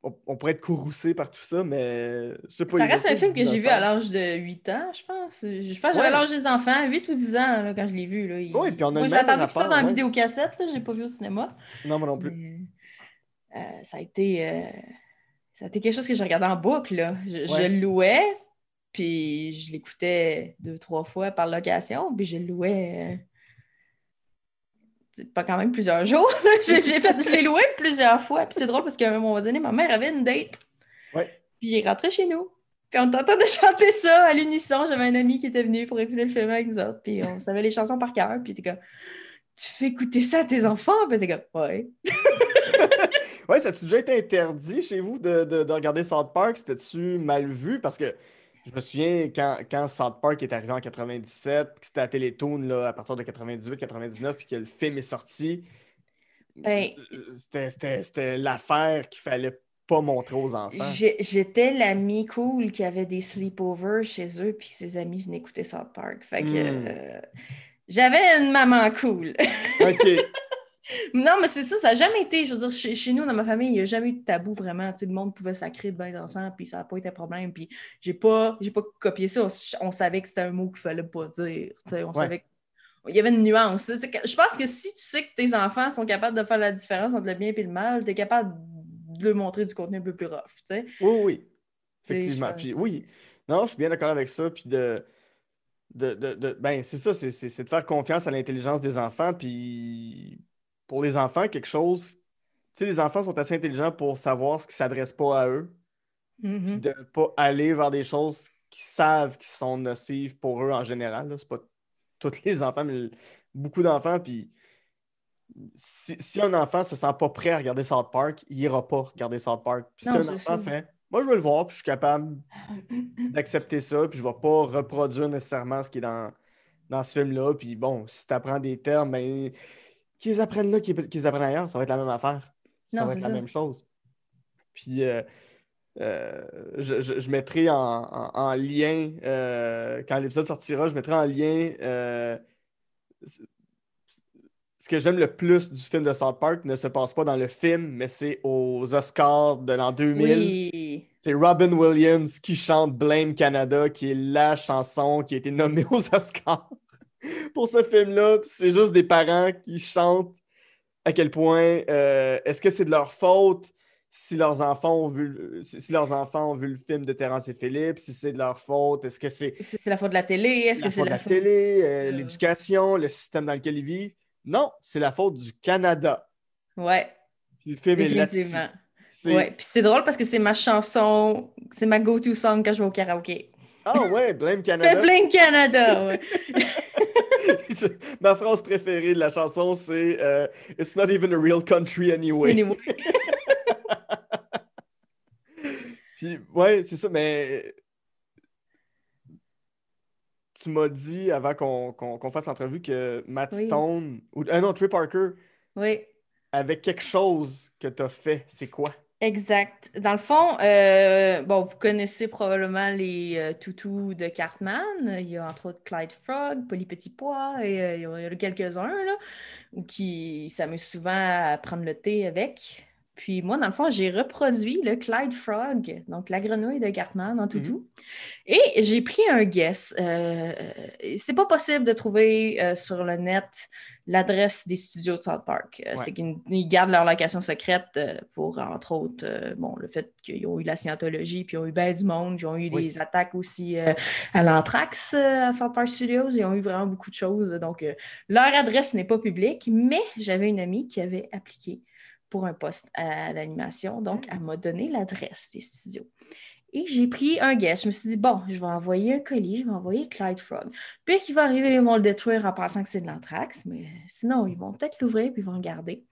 on, on pourrait être courroucé par tout ça, mais je sais pas. Ça reste un film que j'ai vu à l'âge de 8 ans, je pense. Je pense que j'avais Ouais. l'âge des enfants, 8 ou 10 ans là, quand je l'ai vu. Là. Il- Oui, puis on a Moi, j'ai attendu que ça dans la ouais. vidéocassette, je l'ai pas vu au cinéma. Non, moi non plus. Mais, euh, ça, a été, euh, ça a été quelque chose que j'ai regardé en boucle. Là. Je, je Ouais. le louais, puis je l'écoutais deux, trois fois par location, puis je le louais. C'est pas quand même plusieurs (laughs) jours. J'ai, fait, je l'ai loué plusieurs fois. Puis c'est drôle parce qu'à un moment donné, ma mère avait une date. Ouais. Puis il est rentré chez nous. Puis on t'entendait (laughs) chanter ça à l'unisson. J'avais un ami qui était venu pour écouter le film avec nous autres. Puis on savait les chansons par cœur. Puis t'es comme, tu fais écouter ça à tes enfants? Puis t'es comme, ouais. (laughs) Ouais, ça a-tu déjà été interdit chez vous de, de- de regarder South Park? C'était-tu mal vu? Parce que je me souviens quand, quand South Park est arrivé en 97, puis que c'était à Télétoon là, à partir de 98-99, puis que le film est sorti, Ben- euh, c'était- c'était l'affaire qu'il fallait pas montrer aux enfants. J'étais l'ami cool qui avait des sleepovers chez eux, puis ses amis venaient écouter South Park. Fait que Hmm. euh, j'avais une maman cool. (laughs) OK. Non, mais c'est ça, ça n'a jamais été. Je veux dire, chez, chez nous, dans ma famille, il n'y a jamais eu de tabou vraiment. Tu sais, le monde pouvait sacrer devant les enfants, puis ça n'a pas été un problème. Puis j'ai pas, j'ai pas copié ça. On, on savait que c'était un mot qu'il fallait pas dire. Tu sais, on Ouais. savait que- Il y avait une nuance. Je pense que si tu sais que tes enfants sont capables de faire la différence entre le bien et le mal, tu es capable de leur montrer du contenu un peu plus rough. tu sais. Oui, oui. Effectivement. Puis oui. Non, je suis bien d'accord avec ça. Puis de. de, de- de- ben, c'est ça, c'est de faire confiance à l'intelligence des enfants. Puis pour les enfants, quelque chose. Tu sais, les enfants sont assez intelligents pour savoir ce qui ne s'adresse pas à eux. Puis Mhm. de ne pas aller vers des choses qu'ils savent qui sont nocives pour eux en général. C'est pas tous les enfants, mais beaucoup d'enfants. Puis si, si un enfant se sent pas prêt à regarder South Park, il ira pas regarder South Park. Puis si un enfant fait Moi, je veux le voir, puis je suis capable d'accepter ça, puis je vais pas reproduire nécessairement ce qui est dans, dans ce film-là. Puis bon, si tu apprends des termes, ben, qu'ils apprennent là, qu'ils apprennent ailleurs, ça va être la même affaire. Ça Non, va être la même chose. Puis euh, euh, je, je- je mettrai en, en- en lien, euh, quand l'épisode sortira, je mettrai en lien ce que j'aime le plus du film de South Park ne se passe pas dans le film, mais c'est aux Oscars de l'an 2000. Oui. C'est Robin Williams qui chante Blame Canada, qui est la chanson qui a été nommée aux Oscars (laughs) pour ce film-là. C'est juste des parents qui chantent à quel point euh, est-ce que c'est de leur faute si leurs enfants ont vu le- si leurs enfants ont vu le film de Terrence et Philippe, si c'est de leur faute, est-ce que c'est C'est la faute de la télé? Est-ce la que c'est faute de la la faute... télé, euh, Euh. l'éducation, le système dans lequel ils vivent? Non, c'est la faute du Canada. Ouais, Puis le film est là-dessus. Ouais. Puis c'est drôle parce que c'est ma chanson, c'est ma go-to song quand je vais au karaoké. Ah ouais, Blame (laughs) Canada. plein Canada, ouais. (laughs) Je- (laughs) Ma phrase préférée de la chanson, c'est euh, It's not even a real country anyway. Anyway. (laughs) Puis, ouais, c'est ça, mais tu m'as dit avant qu'on fasse l'entrevue que Matt Oui. Stone, ou ah non, Trey Parker, Oui. avait quelque chose que tu as fait. C'est quoi? Exact. Dans le fond, euh, bon, vous connaissez probablement les euh, toutous de Cartman. Il y a entre autres Clyde Frog, Polly Petit Pois, et euh, il y en a quelques-uns là, ou qui s'amusent souvent à prendre le thé avec. Puis moi, dans le fond, j'ai reproduit le Clyde Frog, donc la grenouille de Cartman en toutou. Et j'ai pris un guess. Euh, c'est pas possible de trouver sur le net l'adresse des studios de South Park. Euh, Ouais. C'est qu'ils ils gardent leur location secrète euh, pour, entre autres, euh, bon, le fait qu'ils ont eu la scientologie, puis ils ont eu bien du monde, puis ils ont eu Oui. des attaques aussi à l'anthrax à South Park Studios. Ils ont eu vraiment beaucoup de choses. Donc, leur adresse n'est pas publique, mais j'avais une amie qui avait appliqué pour un poste à l'animation. Donc, elle m'a donné l'adresse des studios. Et j'ai pris un guess. Je me suis dit, bon, je vais envoyer un colis, je vais envoyer Clyde Frog. Puis qu'il va arriver, ils vont le détruire en pensant que c'est de l'anthrax, mais sinon, ils vont peut-être l'ouvrir puis ils vont le garder.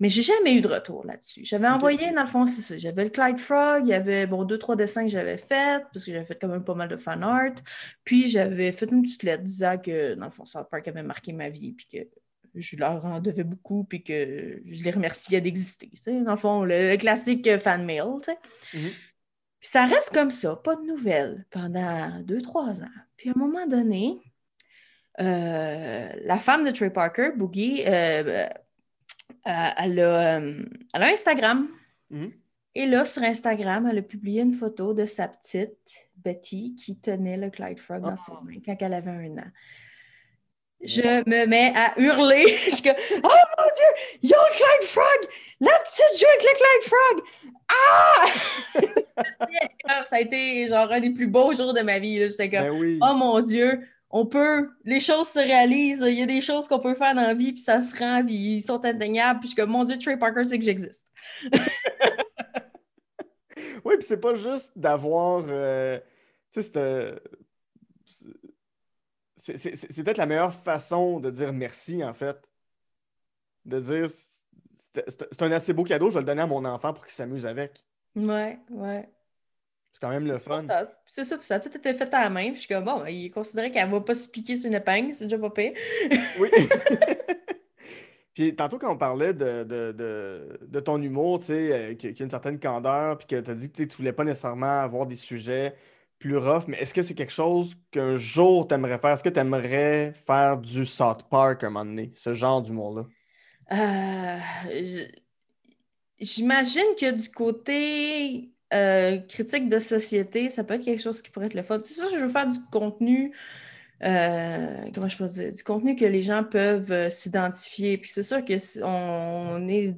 Mais j'ai jamais eu de retour là-dessus. J'avais envoyé, dans le fond, c'est ça. J'avais le Clyde Frog, il y avait bon, deux, trois dessins que j'avais faits, parce que j'avais fait quand même pas mal de fan art. Puis j'avais fait une petite lettre disant que, dans le fond, South Park avait marqué ma vie, puis que je leur en devais beaucoup, puis que je les remerciais d'exister. Dans le fond, le, classique fan mail. Mm Puis ça reste comme ça, pas de nouvelles, pendant deux, trois ans. Puis à un moment donné, euh, la femme de Trey Parker, Boogie, euh, euh, elle, a, elle, a, Instagram. Mhm. Et là, sur Instagram, elle a publié une photo de sa petite Betty qui tenait le Clyde Frog dans ses oh. mains quand elle avait un an. Je me mets à hurler. (laughs) je Oh mon Dieu, yo le Clyde Frog! La petite joue avec le Clyde Frog! Ah! (laughs) ça a été genre un des plus beaux jours de ma vie. J'étais comme ben Oh mon Dieu, on peut, les choses se réalisent, il y a des choses qu'on peut faire dans la vie, puis ça se rend, puis ils sont atteignables, puis je suis comme, mon Dieu, Trey Parker, c'est que j'existe. (laughs) oui, puis c'est pas juste d'avoir, euh, tu sais, c'est peut-être la meilleure façon de dire merci, en fait. De dire, c'est un assez beau cadeau, je vais le donner à mon enfant pour qu'il s'amuse avec. Ouais, ouais. C'est quand même le fun. C'est ça, ça a tout été fait à la main. Puis je suis comme, bon, il considérait qu'elle ne va pas se piquer sur une épingle, c'est déjà pas pire. (laughs) oui. (laughs) puis tantôt, quand on parlait de, de, de, ton humour, tu sais, euh, qui, a une certaine candeur, puis que tu as dit que tu ne voulais pas nécessairement avoir des sujets plus rough, mais est-ce que c'est quelque chose qu'un jour tu aimerais faire? Est-ce que tu aimerais faire du South Park un moment donné, ce genre d'humour-là? Euh, j'imagine que du côté euh, critique de société, ça peut être quelque chose qui pourrait être le fun. C'est sûr que je veux faire du contenu, euh, comment je peux dire, du contenu que les gens peuvent s'identifier. Puis c'est sûr que on, est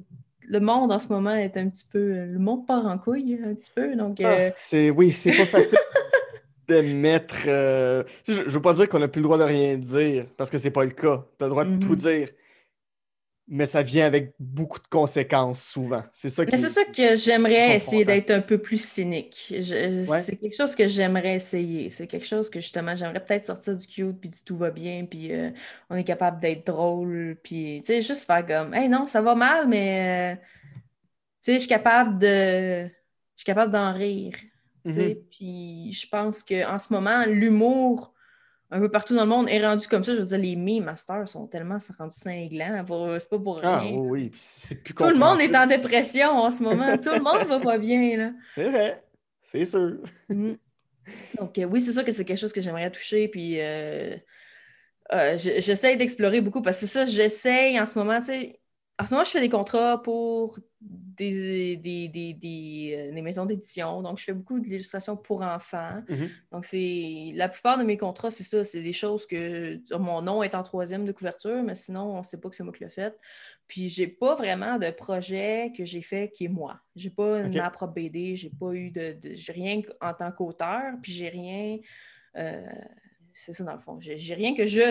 le monde en ce moment est un petit peu. Le monde part en couille un petit peu. Donc, ah, c'est, oui, c'est pas facile (laughs) de mettre. je, je veux pas dire qu'on n'a plus le droit de rien dire, parce que c'est pas le cas. Tu as le droit de tout mm-hmm. dire mais ça vient avec beaucoup de conséquences souvent. C'est ça C'est ça que j'aimerais essayer d'être un peu plus cynique. C'est quelque chose que j'aimerais essayer. C'est quelque chose que justement, j'aimerais peut-être sortir du cute, puis du tout va bien, puis euh, on est capable d'être drôle, puis tu sais, juste faire comme, hey non, ça va mal, mais euh, tu sais, je suis capable de. Je suis capable d'en rire. Mm-hmm. Puis je pense qu'en ce moment, l'humour un peu partout dans le monde est rendu comme ça. Je veux dire, les mi masters sont tellement rendus cinglants. C'est pas pour ah, rien. oui, c'est plus Tout le monde est en dépression en ce moment. Tout le monde va pas bien. Là. (laughs) C'est vrai. C'est sûr. Mm. Donc, euh, oui, c'est sûr que c'est quelque chose que j'aimerais toucher. Puis, euh, euh, j'essaie d'explorer beaucoup parce que c'est ça, j'essaie en ce moment, tu sais, en ce moment, je fais des contrats pour des, des, euh, maisons d'édition. Donc, je fais beaucoup de l'illustration pour enfants. Mm-hmm. Donc, c'est la plupart de mes contrats, c'est ça. C'est des choses que mon nom est en troisième de couverture, mais sinon, on ne sait pas que c'est moi qui l'ai fait. Puis, j'ai pas vraiment de projet que j'ai fait qui est moi. J'ai pas ma propre BD, j'ai pas eu de. j'ai rien en tant qu'auteur, puis j'ai rien. Euh, c'est ça, dans le fond. J'ai rien que je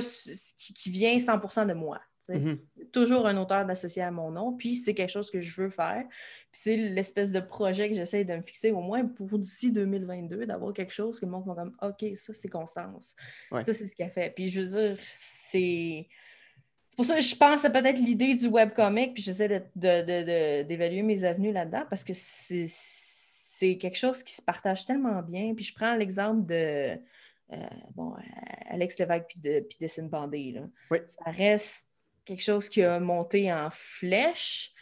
qui, qui vient 100% de moi. Mhm. Toujours un auteur d'associé à mon nom, puis c'est quelque chose que je veux faire. Puis c'est l'espèce de projet que j'essaie de me fixer, au moins pour d'ici 2022, d'avoir quelque chose que le monde va comme OK, ça c'est Constance. Ça, c'est ce qu'elle fait. Puis je veux dire, c'est. C'est pour ça que je pense à peut-être l'idée du webcomic, puis j'essaie d'évaluer mes avenues là-dedans parce que c'est quelque chose qui se partage tellement bien. Puis je prends l'exemple de. Euh, bon, Alex Lévesque puis de, puis Dessine Bandé. Ça reste quelque chose qui a monté en flèche,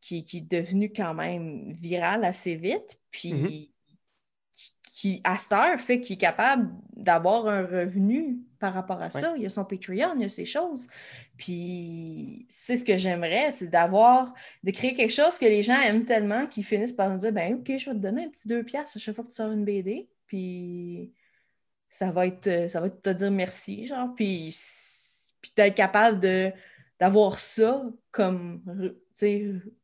qui, est devenu quand même viral assez vite, puis mm-hmm. qui, à cette heure, fait qu'il est capable d'avoir un revenu par rapport à ça. Il y a son Patreon, il y a ces choses. Puis c'est ce que j'aimerais, c'est d'avoir, de créer quelque chose que les gens aiment tellement qu'ils finissent par nous dire ben OK, je vais te donner un petit deux piastres à chaque fois que tu sors une BD. Puis ça va être, ça va te dire merci, genre. Puis, puis d'être capable de d'avoir ça comme,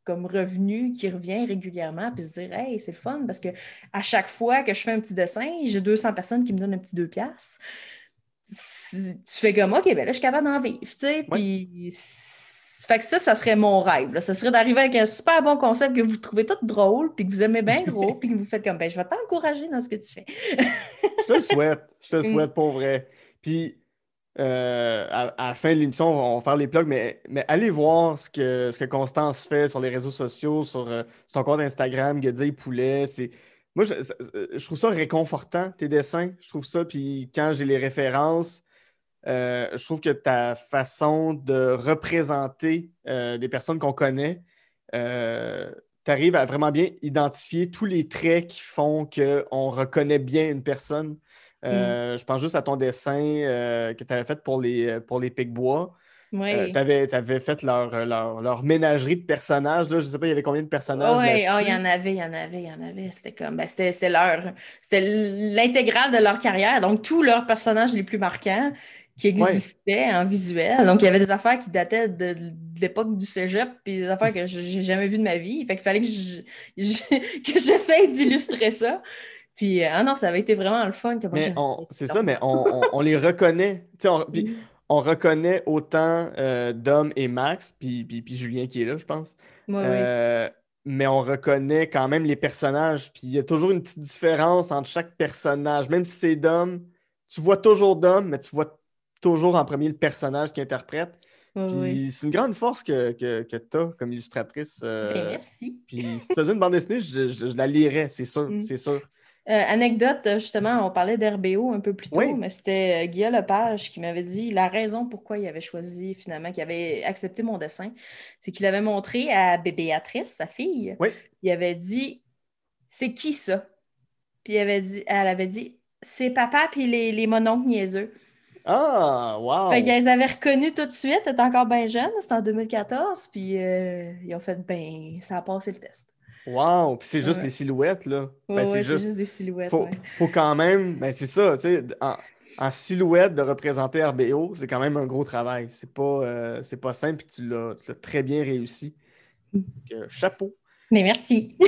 comme revenu qui revient régulièrement, puis se dire Hey, c'est le fun parce que à chaque fois que je fais un petit dessin, j'ai 200 personnes qui me donnent un petit deux piastres. Tu fais comme OK, ben là, je suis capable d'en vivre, tu sais, puis fait que ça, ça serait mon rêve. Là. Ça serait d'arriver avec un super bon concept que vous trouvez tout drôle, puis que vous aimez bien (laughs) gros, puis que vous faites comme, ben, je vais t'encourager dans ce que tu fais. je te le souhaite. Je te le (laughs) souhaite pour vrai. Puis, euh, à, la fin de l'émission, on va faire les plugs, mais, mais allez voir ce que, ce que Constance fait sur les réseaux sociaux, sur euh, son compte Instagram, Guedille Poulet. C'est... Moi, je, je, trouve ça réconfortant, tes dessins. Je trouve ça, puis quand j'ai les références, euh, je trouve que ta façon de représenter des personnes qu'on connaît, tu arrives à vraiment bien identifier tous les traits qui font qu'on reconnaît bien une personne. Euh, mm. Je pense juste à ton dessin euh, que tu avais fait pour les, pour les Pic-Bois. Oui. Euh, tu avais, fait leur, leur, ménagerie de personnages. Là. Je ne sais pas, il y avait combien de personnages. Oui, oh, il y en avait, il y en avait, il y en avait. C'était comme, ben, c'était leur, c'était l'intégrale de leur carrière. Donc, tous leurs personnages les plus marquants qui existaient en visuel. Donc, il y avait des affaires qui dataient de, l'époque du cégep, puis des affaires que j'ai jamais vues de ma vie. Fait qu'il fallait que (laughs) j'essaie d'illustrer ça. Puis, euh, ah non, ça avait été vraiment le fun. C'est ça, mais on, les reconnaît. On, puis, on reconnaît autant euh, Dom et Max, puis, puis, Julien qui est là, je pense. Euh, mais on reconnaît quand même les personnages. Puis il y a toujours une petite différence entre chaque personnage. Même si c'est Dom, tu vois toujours Dom, mais tu vois toujours en premier le personnage qui interprète. Puis c'est une grande force que, que, que tu as comme illustratrice. Ben, merci. Puis si tu faisais une bande dessinée, je, la lirais, c'est sûr, mm. c'est sûr. Euh, anecdote, justement, on parlait d'RBO un peu plus tôt, mais c'était euh, Guillaume Lepage qui m'avait dit la raison pourquoi il avait choisi, finalement, qu'il avait accepté mon dessin, c'est qu'il avait montré à Béatrice, sa fille, il avait dit C'est qui ça? Puis avait dit, elle avait dit C'est papa puis les, les mononcles niaiseux. Ah, wow! Fait qu'elles avaient reconnu tout de suite, elle était encore bien jeune, c'était en 2014, puis euh, ils ont fait ben, ça a passé le test. Wow! Puis c'est juste les silhouettes, là. Ben, c'est juste... des silhouettes. Faut, faut quand même. Ben, c'est ça, tu sais. En, silhouette de représenter RBO, c'est quand même un gros travail. C'est pas, euh, pas simple, puis tu l'as très bien réussi. chapeau. Mais merci. (laughs)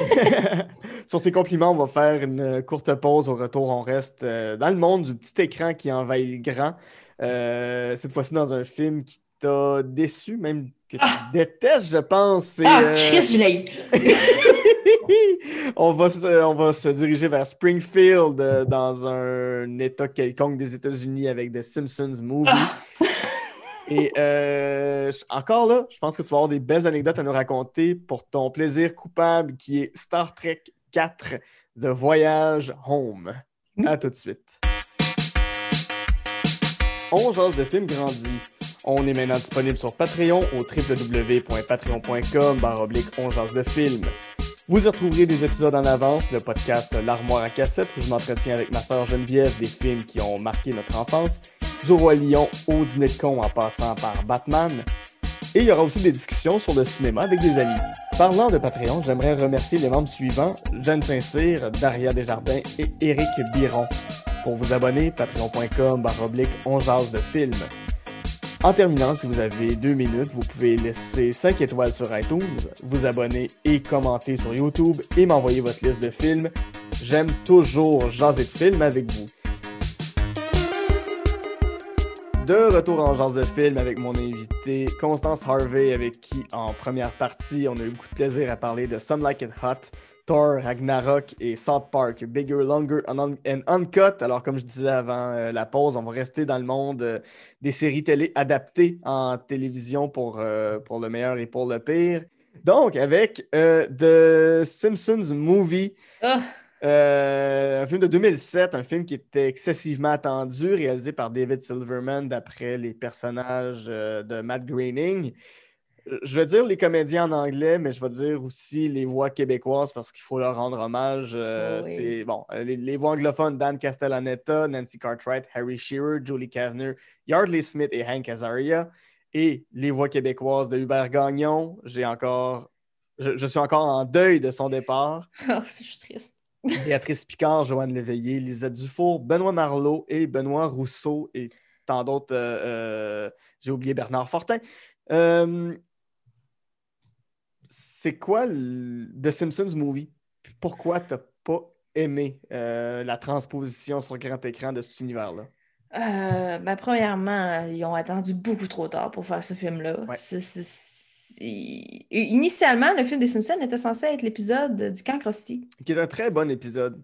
(laughs) Sur ces compliments, on va faire une courte pause. Au retour, on reste euh, dans le monde du petit écran qui envahit le grand. Euh, cette fois-ci dans un film qui t'a déçu, même que tu ah! détestes, je pense. Ah, euh... Chris, (laughs) on, va se, on va se diriger vers Springfield euh, dans un état quelconque des États-Unis avec The Simpsons Movie. Ah! Et euh, encore là, je pense que tu vas avoir des belles anecdotes à nous raconter pour ton plaisir coupable qui est Star Trek 4 The Voyage Home. Mm. À tout de suite. On jase de film grandi. On est maintenant disponible sur Patreon au www.patreon.com oblique on jase de film. Vous y retrouverez des épisodes en avance, le podcast L'armoire à cassette où je m'entretiens avec ma sœur Geneviève des films qui ont marqué notre enfance, du Roi Lion au Dîner de con en passant par Batman. Et il y aura aussi des discussions sur le cinéma avec des amis. Parlant de Patreon, j'aimerais remercier les membres suivants, Jeanne Saint-Cyr, Daria Desjardins et Éric Biron. Pour vous abonner, patreon.com baroblique de film. En terminant, si vous avez deux minutes, vous pouvez laisser 5 étoiles sur iTunes, vous abonner et commenter sur YouTube et m'envoyer votre liste de films. J'aime toujours jaser de films avec vous. De retour en genre de film avec mon invité Constance Harvey, avec qui en première partie on a eu beaucoup de plaisir à parler de Some Like It Hot, Thor, Ragnarok et South Park, Bigger, Longer and Uncut. Alors, comme je disais avant euh, la pause, on va rester dans le monde euh, des séries télé adaptées en télévision pour, euh, pour le meilleur et pour le pire. Donc, avec The Simpsons Movie. Ah! un film de 2007, un film qui était excessivement attendu, réalisé par David Silverman d'après les personnages de Matt Groening je vais dire les comédiens en anglais, mais je vais dire aussi les voix québécoises parce qu'il faut leur rendre hommage. Euh, oh c'est bon, euh, les, voix anglophones Dan Castellaneta, Nancy Cartwright, Harry Shearer, Julie Kavner, Yardley Smith et Hank Azaria. Et les voix québécoises de Hubert Gagnon. J'ai encore, je, suis encore en deuil de son départ. Oh, (laughs) c'est juste triste. Béatrice Picard, Joanne Léveillé, Lisette Dufour, Benoît Marlot et Benoît Rousseau et tant d'autres. Euh, j'ai oublié Bernard Fortin c'est quoi le The Simpsons Movie? Pourquoi tu n'as pas aimé euh, la transposition sur grand écran de cet univers-là? Euh, ben, premièrement, ils ont attendu beaucoup trop tard pour faire ce film-là. Ouais. C'est- c'est- c'est- et Initialement, le film des Simpsons était censé être l'épisode du camp Krusty. Qui est un très bon épisode.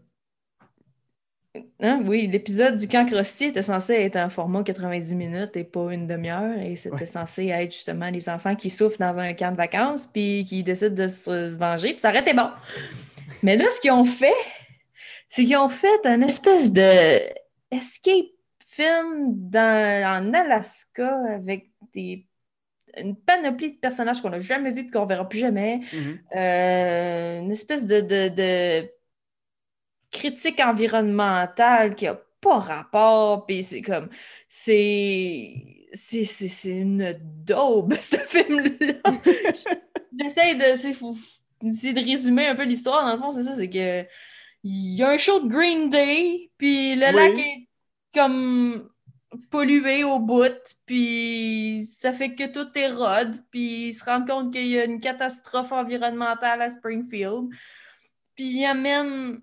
Hein? Oui, l'épisode du camp Krusty était censé être un format 90 minutes et pas une demi-heure. Et c'était Ouais. censé être justement les enfants qui souffrent dans un camp de vacances puis qui décident de se venger. Puis ça aurait été bon. Mais là, ce qu'ils ont fait, c'est qu'ils ont fait un espèce de escape film dans, en Alaska avec des, une panoplie de personnages qu'on n'a jamais vus et qu'on verra plus jamais. Mhm. Euh, une espèce de, de- de critique environnementale qui a pas rapport, puis c'est comme, c'est, c'est, c'est, une daube, (laughs) ce film-là. (laughs) J'essaie de, c'est, faut- essayer de résumer un peu l'histoire, dans le fond, c'est ça, c'est que il y a un show de Green Day, puis le Oui. lac est comme pollué au bout, puis ça fait que tout érode, puis ils se rendent compte qu'il y a une catastrophe environnementale à Springfield, puis ils amènent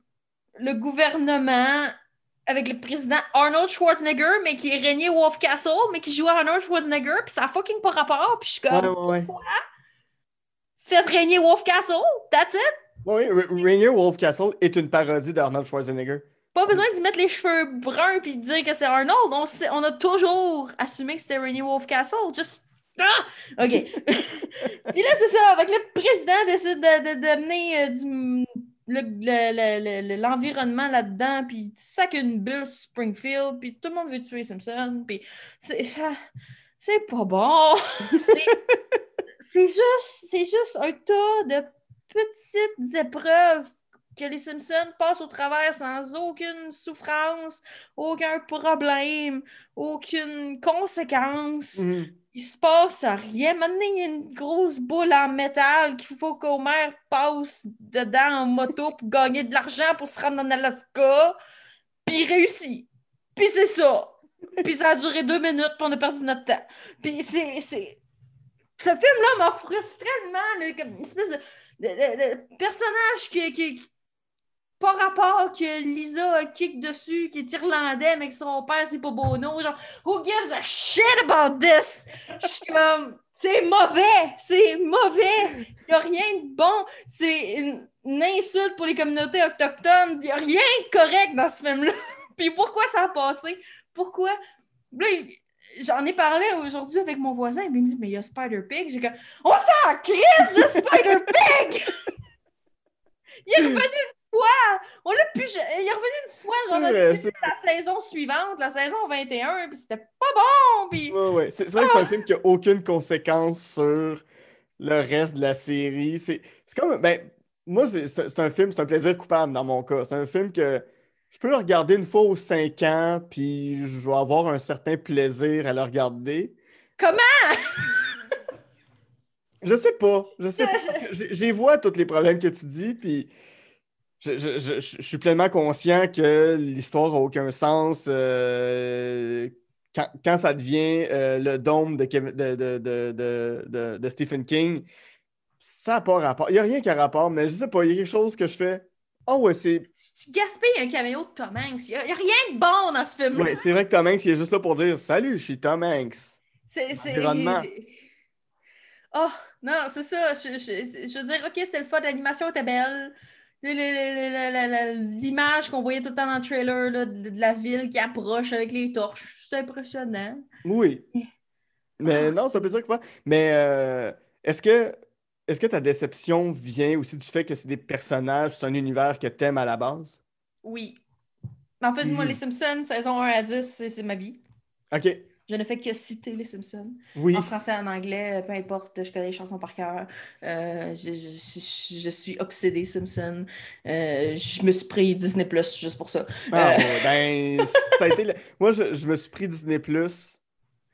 le gouvernement avec le président Arnold Schwarzenegger, mais qui est régné Wolf Castle, mais qui joue à Arnold Schwarzenegger, puis ça a fucking pas rapport, puis je suis comme, Ouais, ouais, ouais. faites régner Wolf Castle, that's it! Ra- Rainier Wolfcastle est une parodie d'Arnold Schwarzenegger. Pas besoin d'y mettre les cheveux bruns puis de dire que c'est Arnold. On, sait- on a toujours assumé que c'était Rainy Wolfcastle. Just. Ah! OK. (laughs) puis là, c'est ça. Avec le président décide de- de- d'amener euh, du. Le- le- le- le- l'environnement là-dedans, puis ça une bulle Springfield, puis tout le monde veut tuer Simpson, puis c'est ça- c'est pas bon. (laughs) C'est- juste, juste un tas de petites épreuves que les Simpsons passent au travers sans aucune souffrance, aucun problème, aucune conséquence. Mhm. Il se passe rien. Maintenant, il y a une grosse boule en métal qu'il faut qu'Homer passe dedans en moto pour gagner de l'argent pour se rendre en Alaska. Puis il réussit. Puis c'est ça. Puis ça a duré deux minutes, puis on a perdu notre temps. Puis c'est... Ce film-là m'a frustré tellement, là, comme une espèce de, de- personnage qui, pas rapport que Lisa a kick dessus, qui est irlandais, mais que son père, c'est pas Bono. Genre, who gives a shit about this? Je suis comme, c'est mauvais, c'est mauvais. Il a rien de bon. C'est une, insulte pour les communautés autochtones. Il a rien de correct dans ce film-là. (laughs) Puis pourquoi ça a passé? Pourquoi? Là, J'en ai parlé aujourd'hui avec mon voisin, il me dit, mais il y a Spider-Pig. J'ai comme, on s'en crise de Spider-Pig! (laughs) il est revenu fois! On l'a plus. Il est revenu une fois, genre, vrai, la saison suivante, la saison 21, puis c'était pas bon! Puis Ouais, ouais. C'est vrai que c'est un film qui a aucune conséquence sur le reste de la série. C'est comme. Ben, moi, c'est un film, c'est un plaisir coupable dans mon cas. C'est un film que je peux le regarder une fois aux cinq ans, puis je vais avoir un certain plaisir à le regarder. Comment? Je sais pas. Je sais pas. (laughs) J'y vois tous les problèmes que tu dis, puis je, je- je- je suis pleinement conscient que l'histoire n'a aucun sens. euh, quand, quand ça devient euh, le dôme de, de, de- de- Stephen King, ça n'a pas rapport. Il n'y a rien qui a rapport, mais je sais pas, il y a quelque chose que je fais. Oh ouais, c'est. tu, tu gaspilles un caméo de Tom Hanks. Il n'y a, a rien de bon dans ce film-là. Ouais, c'est vrai que Tom Hanks, il est juste là pour dire Salut, je suis Tom Hanks. C'est. c'est-. Oh, non, c'est ça. Je, je- je veux dire, OK, c'était le fun, l'animation était belle. L'image qu'on voyait tout le temps dans le trailer là, de, la ville qui approche avec les torches, c'était impressionnant. Oui. (laughs) Mais non, c'est un plaisir coupable. Mais euh, est-ce que est-ce que ta déception vient aussi du fait que c'est des personnages, c'est un univers que t'aimes à la base? Oui. En fait, moi, Mhm. les Simpsons, saison 1 à 10, c'est c'est ma vie. OK. Je ne fais que citer les Simpsons. Oui. En français, en anglais, peu importe, je connais les chansons par cœur. Euh, je, je- je- je suis obsédée Simpson. Euh, je me suis pris Disney Plus juste pour ça. Ah, Euh, (laughs) ben, ça a été le- Moi, je, je me suis pris Disney Plus.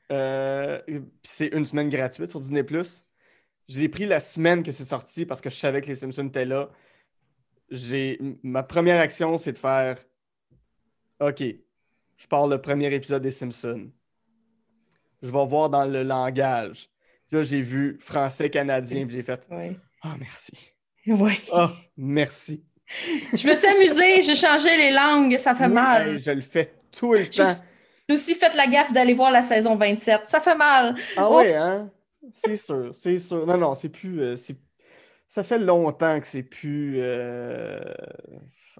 c'est une semaine gratuite sur Disney Plus. Je l'ai pris la semaine que c'est sorti parce que je savais que les Simpsons étaient là. J'ai ma première action, c'est de faire OK, je pars le premier épisode des Simpsons. Je vais voir dans le langage. Puis là, j'ai vu français-canadien, puis j'ai fait Oui. Ah, merci. Ouais. Ah, merci. Je me suis amusée, j'ai changé les langues, ça fait Oui, mal. je le fais tout le temps. J'ai aussi fait la gaffe d'aller voir la saison 27. Ça fait mal. Ah Oh. ouais, hein? C'est sûr, c'est sûr. Non, non, c'est plus. euh, c'est- Ça fait longtemps que c'est plus. euh,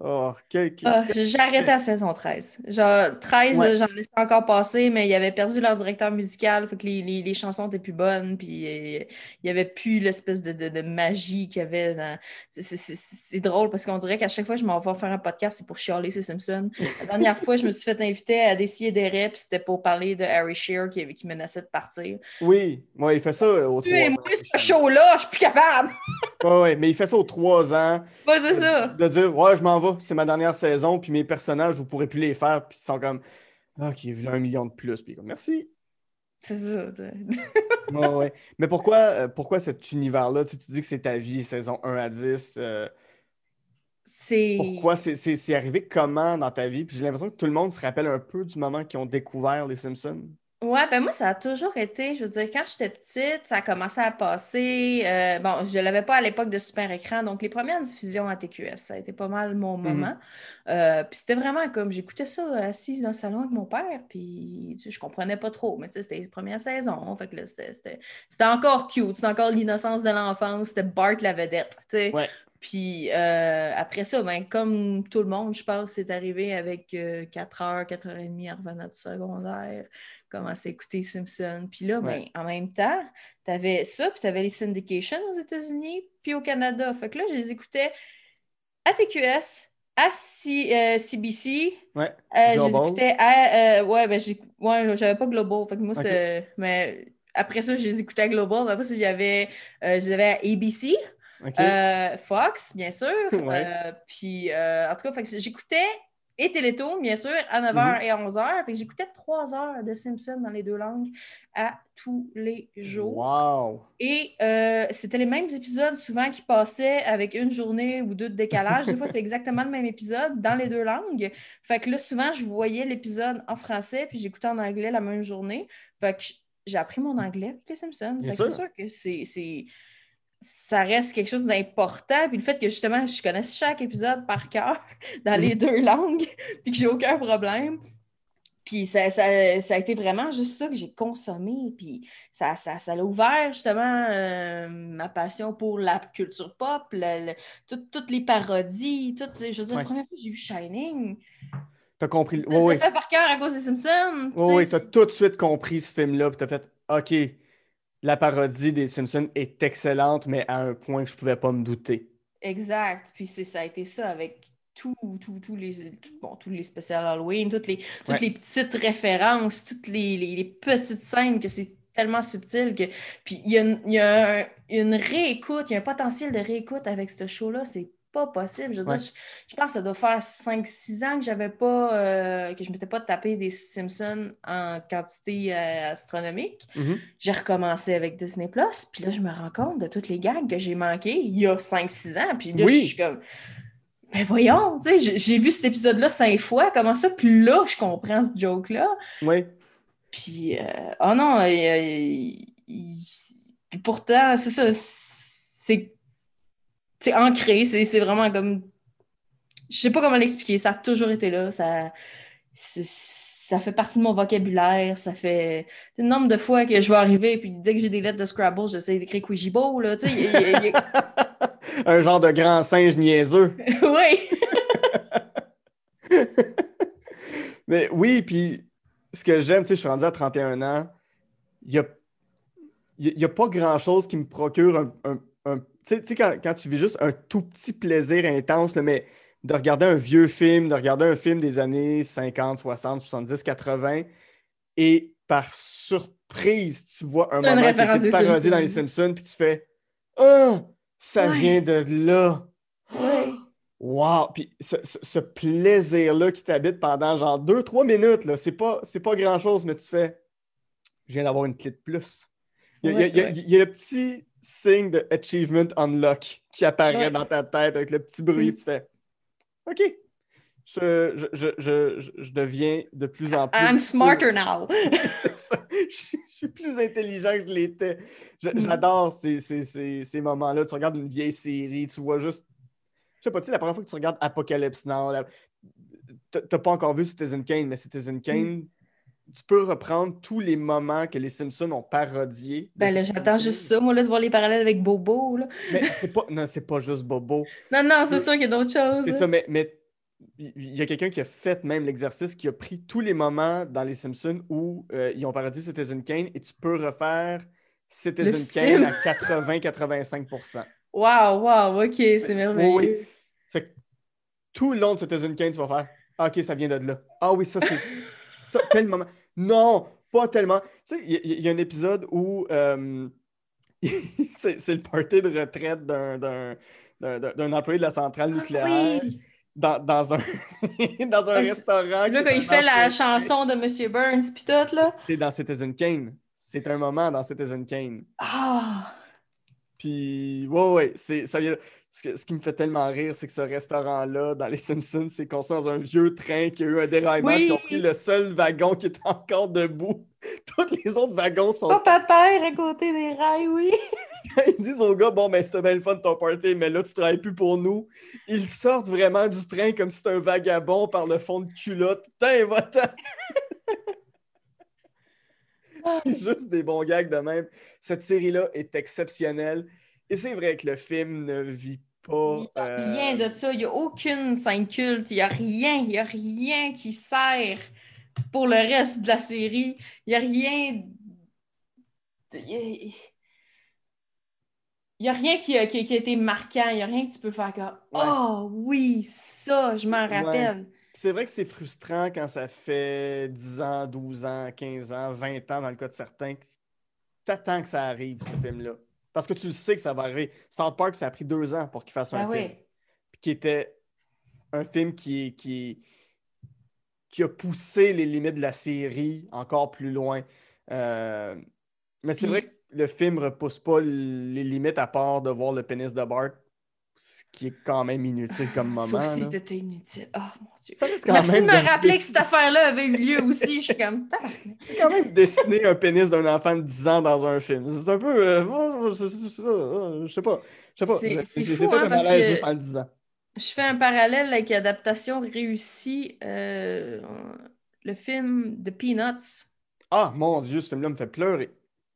Oh, quel- quel- Ah, arrêté à saison 13. Genre, 13, Ouais. euh, j'en laissais encore passer, mais ils avaient perdu leur directeur musical, fait que les, les- les chansons étaient plus bonnes, puis euh, il n'y avait plus l'espèce de, de- de magie qu'il y avait dans... C'est- drôle, parce qu'on dirait qu'à chaque fois que je m'en vais faire un podcast, c'est pour chialer ces Simpsons. La dernière fois, je me suis fait inviter à décider des reps, c'était pour parler de Harry Shearer qui, qui menaçait de partir. Oui, ouais, il fait ça euh, aux Tu moi, ce show-là, je suis plus capable! Ouais, ouais, mais il fait ça aux trois ans. Pas c'est ça! De dire, ouais, je m'en vais, c'est ma dernière saison, puis mes personnages, vous pourrez plus les faire, puis ils sont comme, ah, qui est un million de plus, puis comme, merci. C'est ça. (laughs) Ouais, ouais. Mais pourquoi, euh, pourquoi cet univers-là, tu sais, tu dis que c'est ta vie, saison 1 à 10, euh, C'est... pourquoi c'est arrivé comment dans ta vie? Puis j'ai l'impression que tout le monde se rappelle un peu du moment qu'ils ont découvert les Simpsons. Ouais, ben moi, ça a toujours été, je veux dire, quand j'étais petite, ça a commencé à passer. euh, bon, je ne l'avais pas à l'époque de Super Écran, donc les premières diffusions à TQS, ça a été pas mal mon moment. Euh, puis c'était vraiment comme, j'écoutais ça assise dans le salon avec mon père, puis tu sais, je comprenais pas trop, mais tu sais, c'était les premières saisons, fait que là, c'était- encore cute, c'était encore l'innocence de l'enfance, c'était Bart la vedette, tu sais. Ouais. Puis euh, après ça, ben, comme tout le monde, je pense, c'est arrivé avec 4 heures, 4 heures et demie en revenant du secondaire, commencer à écouter Simpson. Puis là, ben, Ouais. en même temps, tu avais ça, puis tu avais les syndications aux États-Unis, puis au Canada. Fait que là, je les écoutais à TQS, à C- euh, CBC. Ouais. Euh, je les Global. écoutais à. euh, ouais, ben, ouais, j'avais pas Global. Fait que moi, Ok. c'est. Mais après ça, je les écoutais à Global. Après ça, j'avais, euh, je les avais à ABC. Euh, Fox, bien sûr. (laughs) Euh, puis, euh, en tout cas, j'écoutais et Télétoon, bien sûr, à 9h Mhm. et 11h. Fait que j'écoutais 3 heures de Simpsons dans les deux langues à tous les jours. Wow! Et euh, c'était les mêmes épisodes souvent qui passaient avec une journée ou deux de décalage. Des fois, c'est (laughs) exactement le même épisode dans les deux langues. Fait que là, souvent, je voyais l'épisode en français puis j'écoutais en anglais la même journée. Fait que j'ai appris mon anglais avec les Simpsons. Bien Fait que c'est sûr. que c'est- ça reste quelque chose d'important. Puis le fait que justement, je connaisse chaque épisode par cœur (laughs) dans les deux langues (laughs) puis que j'ai aucun problème. Puis ça, ça- ça a été vraiment juste ça que j'ai consommé. Puis ça, ça, ça a ouvert justement euh, ma passion pour la culture pop, le- le- tout- toutes les parodies. Tout, je veux dire, Ouais. la première fois que j'ai vu Shining, T'as compris. ça Oui, oui. s'est fait par cœur à cause des Simpsons. tu Oui, oui, t'as tout de suite compris ce film-là, puis t'as fait OK, la parodie des Simpsons est excellente, mais à un point que je pouvais pas me douter. Exact. Puis c'est, ça a été ça avec tout, tout, tous les, tout- bon, tous les spéciales Halloween, toutes les, toutes Ouais. les petites références, toutes les, les- les petites scènes que c'est tellement subtil que. Puis il y a, une, y a un- une réécoute, il y a un potentiel de réécoute avec ce show-là. C'est pas possible. Je veux Ouais. dire, je, je pense que ça doit faire 5-6 ans que j'avais pas euh, que je m'étais pas tapé des Simpsons en quantité euh, astronomique Mhm. j'ai recommencé avec Disney Plus, puis là, je me rends compte de toutes les gags que j'ai manquées il y a 5-6 ans, puis là, Oui. je suis comme, ben voyons, tu sais, j'ai- vu cet épisode-là cinq fois, comment ça, puis là, je comprends ce joke-là, Oui. puis, euh, oh non, puis pourtant, c'est ça, c'est c'est ancré, c'est vraiment comme, je sais pas comment l'expliquer, ça a toujours été là, ça, ça fait partie de mon vocabulaire, ça fait le nombre de fois que je vais arriver, puis dès que j'ai des lettres de Scrabble, j'essaie d'écrire Quijibo, là, tu sais, y a- y a- (laughs) un genre de grand singe niaiseux. (laughs) oui, (laughs) Mais oui, puis ce que j'aime, tu sais, je suis rendu à 31 ans, il n'y a, y a- il y a pas grand-chose qui me procure un... un- un- tu sais- quand, quand tu vis juste un tout petit plaisir intense, là, mais de regarder un vieux film, de regarder un film des années 50, 60, 70, 80, et par surprise, tu vois un moment qui des parodié dans les Simpsons, puis tu fais « Ah! Ça Ouais. vient de là! » oui. Wow! Puis ce, ce- ce plaisir-là qui t'habite pendant genre 2-3 minutes, là, c'est pas, c'est pas grand-chose, mais tu fais Je viens d'avoir une clé de plus. Il y, a, il y a- il y a- Ouais, il y a le petit signe de Achievement Unlock qui apparaît Ouais. dans ta tête avec le petit bruit, Mm. tu fais OK. Je, je, je, je, deviens de plus en plus. I'm smarter (laughs) now. Je, suis- plus intelligent que je l'étais. Mm. J'adore ces, ces- ces- ces moments-là. Tu regardes une vieille série, tu vois juste. Je sais pas, tu sais, la première fois que tu peux reprendre tous les moments que les Simpsons ont parodiés. Ben là, j'attends juste ça, moi, là, de voir les parallèles avec Bobo, là. Mais c'est pas, non, c'est pas juste Bobo. (laughs) Non, non, c'est sûr qu'il y a d'autres choses. C'est ça, mais, mais il y a quelqu'un qui a fait même l'exercice, qui a pris tous les moments dans les Simpsons où euh, ils ont parodié Citizen Kane et tu peux refaire Citizen Le Kane film. à 80-85%. Wow, wow, ok, c'est merveilleux. oui. Fait que tout le long de Citizen Kane, tu vas faire Ah, ok, ça vient de là. Ah oui, ça, c'est. (laughs) ça, tel moment. Non, pas tellement. Tu sais, il y, a un épisode où euh, (laughs) c'est le party de retraite d'un- employé de la centrale nucléaire Ah Oui. dans, dans un, (laughs) dans un Ah, restaurant. Là, quand il fait la chanson de Monsieur Burns, pis tout, là. C'est dans Citizen Kane. C'est un moment dans Citizen Kane. Ah! Puis, ouais, ouais, c'est, ça vient... ce, qui me fait tellement rire, c'est que ce restaurant-là, dans les Simpsons, c'est construit dans un vieux train qui a eu un déraillement, Oui. puis ils ont pris le seul wagon qui est encore debout. (laughs) Tous les autres wagons sont. À terre à côté des rails, oui. (laughs) Ils disent au gars, bon, ben, c'était bien le fun ton party, mais là, tu travailles plus pour nous. Ils sortent vraiment du train comme si c'était un vagabond par le fond de culotte. Putain, va-t'en! (laughs) (laughs) C'est juste des bons gags de même. Cette série-là est exceptionnelle. Et c'est vrai que le film ne vit pas. Il n'y a euh, rien de ça. Il n'y a aucune scène culte. Il n'y a rien. Il n'y a rien qui sert pour le reste de la série. Il n'y a rien. Il a- n'y a rien qui a, qui, qui a été marquant. Il n'y a rien que tu peux faire comme Ouais. Oh oui, ça, je m'en Ouais. C'est vrai que c'est frustrant quand ça fait 10 ans, 12 ans, 15 ans, 20 ans dans le cas de certains. T'attends que ça arrive, ce film-là. Parce que tu le sais que ça va arriver. South Park, ça a pris deux ans pour qu'il fasse un Ben film. oui. Puis qui était un film qui, qui, qui a poussé les limites de la série encore plus loin. Euh, mais c'est Puis- vrai que le film repousse pas les limites à part de voir le pénis de Bart, ce qui est quand même inutile comme moment. Aussi, là. c'était inutile. Oh mon Dieu. Ça reste quand Merci de me rappeler que cette affaire-là avait eu lieu aussi. Je suis comme. C'est quand même dessiner un pénis d'un enfant de 10 ans dans un film. C'est un peu. euh, je, sais pas. Je sais pas. C'est- fou, hein, un parce que- juste en le disant. Je fais un parallèle avec adaptation réussie. euh, le film The Peanuts. Ah, mon Dieu, ce film-là me fait pleurer.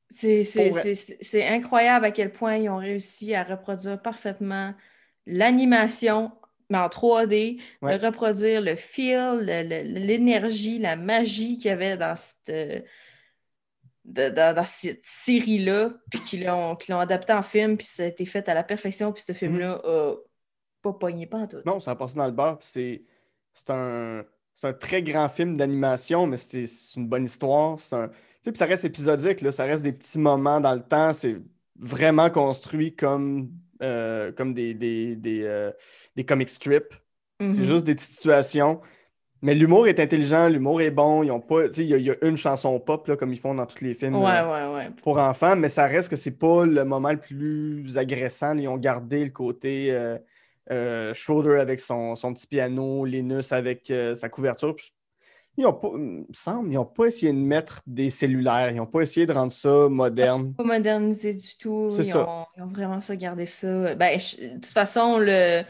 C'est incroyable à quel point ils ont réussi à reproduire parfaitement l'animation, mais en 3D, Ouais. de reproduire le feel, l'énergie, la magie qu'il y avait dans cette, de- dans, dans cette série-là, puis qu'ils l'ont l'ont adapté en film, puis ça a été fait à la perfection, puis ce film-là a pas pogné pas en tout. Mhm. Non, ça a passé dans le bar. puis C'est c'est un, c'est un très grand film d'animation, mais c'est une bonne histoire. C'est un- tu sais, puis ça reste épisodique, là, ça reste des petits moments dans le temps. C'est vraiment construit comme, euh, comme des, des, des, euh, des comic strips. C'est Mhm. juste des petites situations. Mais l'humour est intelligent, l'humour est bon. Ils ont pas, tu sais, il y, a- il y a une chanson pop, là, comme ils font dans tous les films Ouais, euh, ouais, ouais. pour enfants, mais ça reste que c'est pas le moment le plus agressant. Ils ont gardé le côté euh, euh, Schroeder avec son, son petit piano, Linus avec sa couverture. Puis, Ils ont pas, il me semble, ils n'ont pas essayé de mettre des cellulaires. Ils n'ont pas essayé de rendre ça moderne. pas modernisé du tout. Ils ont, ils ont vraiment ça gardé ça. Ben, je- de toute façon, le.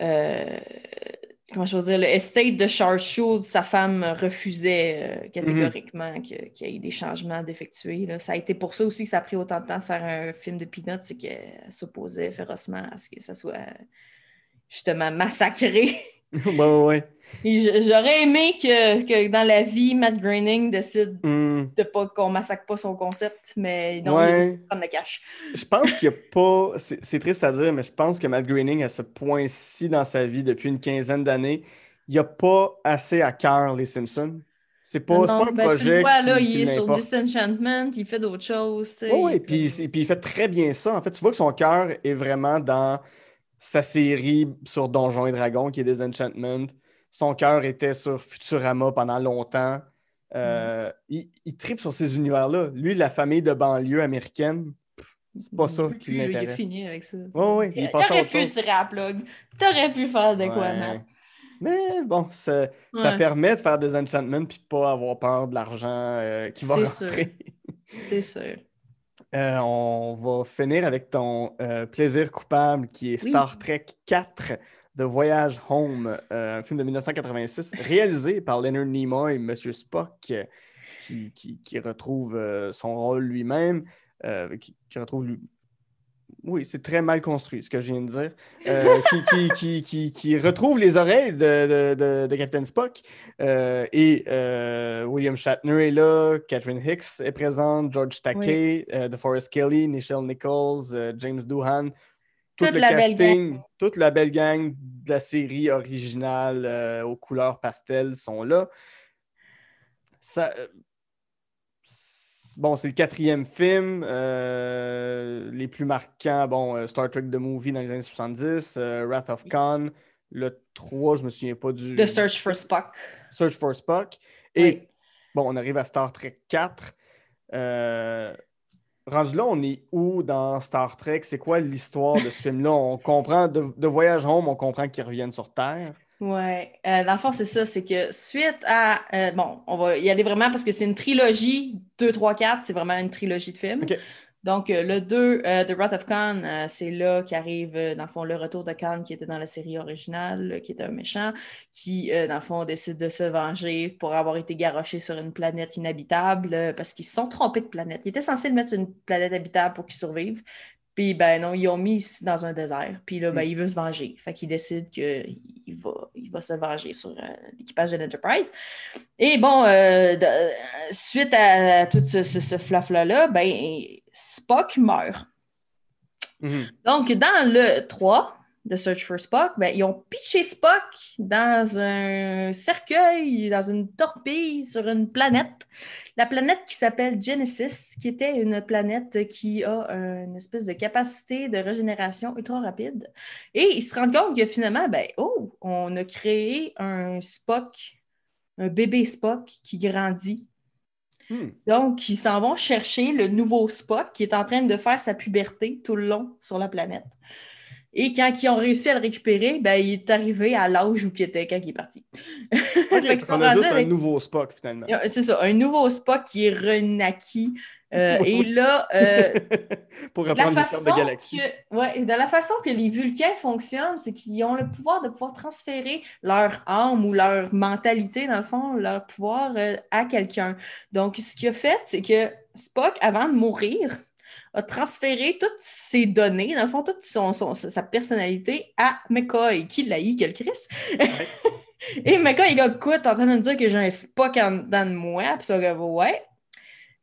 euh, comment je veux dire, le estate de Charles Schulz, sa femme refusait euh, catégoriquement Mhm. que- qu'il y ait des changements d'effectuer. Ça a été pour ça aussi que ça a pris autant de temps de faire un film de Peanuts, c'est qu'elle s'opposait férocement à ce que ça soit justement massacré. (laughs) ouais, J'aurais aimé que, que dans la vie, Matt Groening décide Hmm. de pas qu'on massacre pas son concept, mais non, Ouais. il prendre le cash. Je pense qu'il n'y a pas. C'est triste à dire, mais je pense que Matt Groening, à ce point-ci dans sa vie, depuis une quinzaine d'années, il n'y a pas assez à cœur les Simpsons. C'est pas, Non, pas un ben, projet. le vois, qui- là, qui il est sur. Disenchantment, il fait d'autres choses. Oui, puis il fait très bien ça. En fait, tu vois que son cœur est vraiment dans sa série sur Donjons et Dragons, qui est Disenchantment. Son cœur était sur Futurama pendant longtemps. Euh, il, il tripe sur ces univers-là. Lui, la famille de banlieue américaine, c'est pas ça qui là, Il l'intéresse. est fini avec ça. Il il à aurait autre pu tirer à la plug. T'aurais pu faire de quoi. Matt. Mais bon, ça, ça permet de faire des enchantments puis pas avoir peur de l'argent euh, qui va C'est sûr. rentrer. C'est sûr. Euh, on va finir avec ton euh, plaisir coupable qui est Oui. Star Trek 4, The Voyage Home, euh, un film de 1986 réalisé par Leonard Nimoy, Monsieur Spock, euh, qui, qui- qui retrouve euh, son rôle lui-même, euh, qui, qui retrouve Oui, c'est très mal construit, ce que je viens de dire. Euh, qui, qui, qui, qui, qui retrouve les oreilles de, de, de- Captain Spock. Euh, et euh, William Shatner est là, Catherine Hicks est présente, George Takei, euh, DeForest Kelly, Nichelle Nichols, James Doohan. Tout Toute le la belle casting, toute la belle gang de la série originale aux couleurs pastel sont là. Ça, bon, c'est le quatrième film. euh, les plus marquants, bon, euh, Star Trek The Movie dans les années 70, euh, Wrath of Khan. Le 3, je me souviens pas du. The Search for Spock. Search for Spock. Et Oui. bon, on arrive à Star Trek 4. Euh, rendu là, on est où dans Star Trek? C'est quoi l'histoire de ce film-là? On comprend, de, de Voyage Home, on comprend qu'ils reviennent sur Terre. Ouais, Euh, dans le fond, c'est ça, c'est que suite à. euh, bon, on va y aller vraiment parce que c'est une trilogie, 2, 3, 4, c'est vraiment une trilogie de films. Donc, euh, le 2, euh, The Wrath of Khan, c'est là qu'arrive, dans le fond, le retour de Khan qui était dans la série originale, qui était un méchant, qui, dans le fond, décide de se venger pour avoir été garoché sur une planète inhabitable parce qu'ils se sont trompés de planète. Ils étaient censés le mettre sur une planète habitable pour qu'il survive. Puis, ben non, ils ont mis dans un désert. Puis là, ben, Mm. il veut se venger. Fait qu'il décide qu'il va, va se venger sur euh, l'équipage de l'Enterprise. Et bon, euh, de- suite à tout ce, ce, ce flafla-là, ben, Spock meurt. Mhm. Donc, dans le 3 de Search for Spock, ben, ils ont pitché Spock dans un cercueil, dans une torpille sur une planète. La planète qui s'appelle Genesis, qui était une planète qui a une espèce de capacité de régénération ultra rapide. Et ils se rendent compte que finalement, ben, oh, on a créé un Spock, un bébé Spock qui grandit. Hmm. Donc, ils s'en vont chercher le nouveau Spock qui est en train de faire sa puberté tout le long sur la planète. Et quand ils ont réussi à le récupérer, ben, il est arrivé à l'âge où il était quand il est parti. Ok, (laughs) Fait qu'ils parce sont qu'on a rendus juste avec- un nouveau Spock finalement. C'est ça, un nouveau Spock qui est renaquis. Euh, Oui, et là, euh, (laughs) Pour la reprendre les façon de galaxie. que, ouais, de la façon que les Vulcains fonctionnent, c'est qu'ils ont le pouvoir de pouvoir transférer leur âme ou leur mentalité, dans le fond, leur pouvoir euh, à quelqu'un. Donc, ce qu'il a fait, c'est que Spock, avant de mourir, a transféré toutes ses données, dans le fond, toute son, son- sa personnalité à McCoy, qui l'a eu, quel Chris. (laughs) Et McCoy, il a écoute, t'es en train de me dire que j'ai un Spock en dedans de moi, puis ça va, ouais.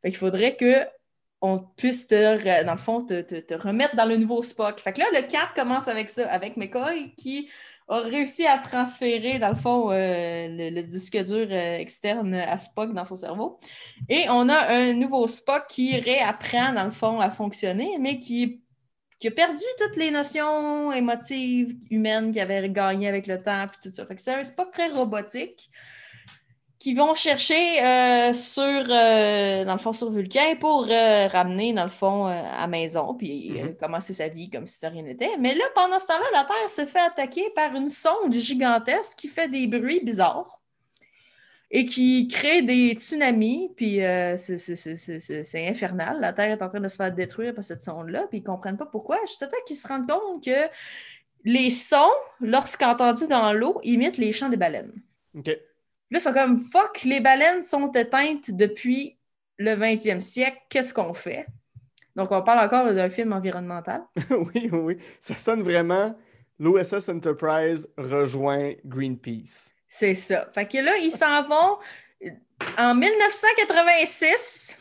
Fait qu'il faudrait que on puisse te, dans le fond, te, te- te remettre dans le nouveau Spock. Fait que là, le 4 commence avec ça, avec McCoy qui a réussi à transférer, dans le fond, euh, le, disque dur euh, externe à Spock dans son cerveau. Et on a un nouveau Spock qui réapprend, dans le fond, à fonctionner, mais qui, a perdu toutes les notions émotives humaines qu'il avait gagnées avec le temps, puis tout ça. C'est un Spock très robotique qui vont chercher euh, sur, euh, dans le fond, sur Vulcain pour euh, ramener, dans le fond, à maison, puis Mhm. commencer sa vie comme si de rien n'était. Mais là, pendant ce temps-là, la Terre se fait attaquer par une sonde gigantesque qui fait des bruits bizarres et qui crée des tsunamis, puis c'est infernal. La Terre est en train de se faire détruire par cette sonde-là, puis ils ne comprennent pas pourquoi. Juste à temps qu'ils se rendent compte que les sons, lorsqu'entendus dans l'eau, imitent les chants des baleines. Ok. Là, ils sont comme fuck, les baleines sont éteintes depuis le 20e siècle, qu'est-ce qu'on fait? Donc, on parle encore d'un film environnemental. (laughs) oui, oui, oui. Ça sonne vraiment. L'OSS Enterprise rejoint Greenpeace. C'est ça. Fait que là, ils s'en vont en 1986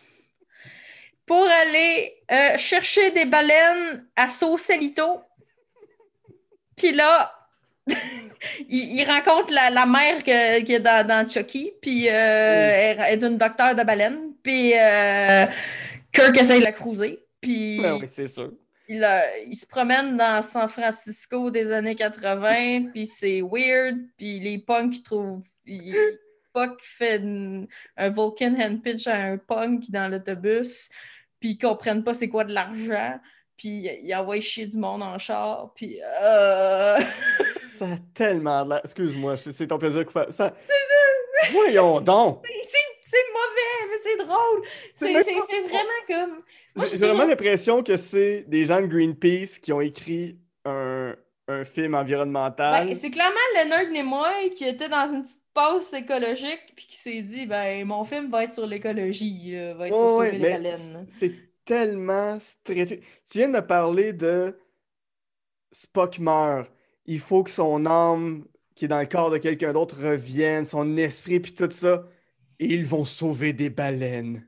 pour aller euh, chercher des baleines à Sausalito. Puis là, (laughs) il, il rencontre la, la mère que- qui est dans, dans Chucky, puis euh, elle est une docteur de baleines, puis euh, Kirk essaye de la cruiser, puis Ben oui, c'est sûr. il, il se promène dans San Francisco des années 80, (laughs) puis c'est weird, puis les punks trouvent... il- Spock fait une- un Vulcan hand pitch à un punk dans l'autobus, puis ils comprennent pas c'est quoi de l'argent, puis il envoie chier du monde en char, puis... euh, (laughs) Ça a tellement de l'air. Excuse-moi, c'est ton plaisir coupable. Ça... Voyons (laughs) donc! c'est mauvais, mais c'est drôle! C'est vraiment comme... Moi, J'ai vraiment l'impression que c'est des gens de Greenpeace qui ont écrit un, un film environnemental. Ben, c'est clairement Leonard Nimoy qui était dans une petite pause écologique puis qui s'est dit ben mon film va être sur l'écologie, va être sur sauver ouais, les baleines. c'est tellement stressé. Tu viens de parler de Spock meurt. Il faut que son âme, qui est dans le corps de quelqu'un d'autre, revienne, son esprit, puis tout ça. Et ils vont sauver des baleines.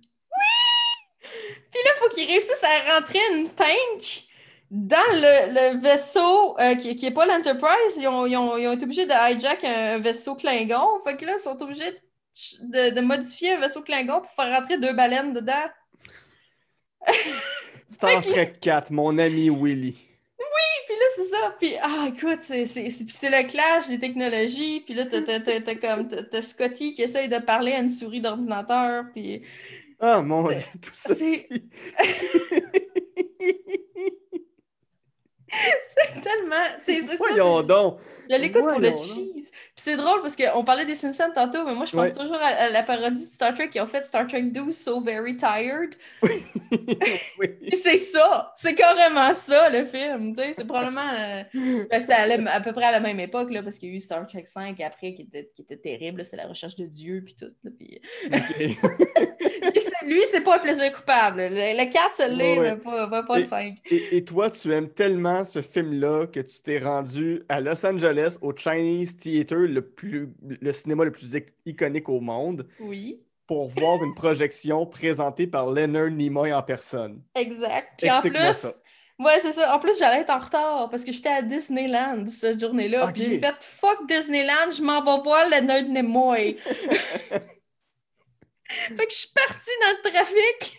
Puis là, il faut qu'ils réussissent à rentrer une tank dans le, le vaisseau euh, qui, qui est pas l'Enterprise. Ils ont, ils, ont, ils ont été obligés de hijack un vaisseau Klingon. Fait que là, ils sont obligés de, de modifier un vaisseau Klingon pour faire rentrer deux baleines dedans. Star Trek 4, mon ami Willy. Puis là, c'est ça. Puis, ah, écoute, c'est le clash des technologies. Puis là, t'as comme t'as Scotty qui essaye de parler à une souris d'ordinateur. Puis Ah mon dieu, tout ça. c'est- (laughs) tellement. C'est ça. Voyons donc. Je l'écoute pour le cheese. C'est drôle parce qu'on parlait des Simpsons tantôt, mais moi, je pense Ouais. toujours à, la parodie de Star Trek qui ont fait Star Trek 12 So Very Tired. oui. (laughs) C'est ça. C'est carrément ça, le film. C'est probablement. euh, ben, à, peu près à la même époque, là, parce qu'il y a eu Star Trek 5 après qui était, qui était terrible. C'est la recherche de Dieu, puis tout. là, puis... (laughs) Lui, c'est pas un plaisir coupable. Le, le 4 se l'est, Ouais, pas, pas, pas le 5. Et, et toi, tu aimes tellement ce film-là que tu t'es rendu à Los Angeles, au Chinese Theater, le, plus, le cinéma le plus ic- iconique au monde, Oui, pour voir une projection présentée par Leonard Nimoy en personne. exact. Puis en plus. ça. Ouais, c'est ça. En plus, j'allais être en retard parce que j'étais à Disneyland cette journée-là. Ok. Puis j'ai fait fuck Disneyland, je m'en vais voir Leonard Nimoy. (laughs) fait que je suis partie dans le trafic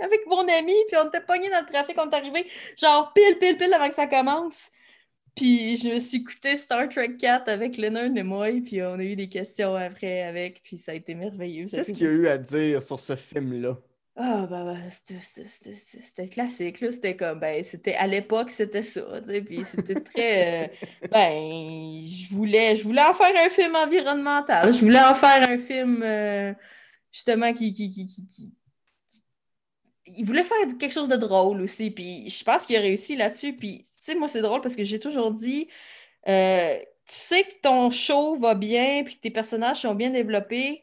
avec mon ami, puis on était pognés dans le trafic, on est arrivé genre pile, pile, pile avant que ça commence. Puis je me suis écouté Star Trek 4 avec Leonard Nimoy, puis on a eu des questions après avec, puis ça a été merveilleux. Qu'est-ce qu'il y a eu à dire sur ce film-là? ah, bah, bah, c'était- classique, là. C'était comme, ben, c'était, à l'époque, c'était ça, tu sais, puis c'était très, euh, (laughs) ben, je voulais, je voulais en faire un film environnemental. Je voulais en faire un film, euh, justement, qui, qui, qui, qui, qui- Il voulait faire quelque chose de drôle aussi, puis je pense qu'il a réussi là-dessus, puis, sais, moi, c'est drôle parce que j'ai toujours dit, euh, tu sais que ton show va bien, puis que tes personnages sont bien développés,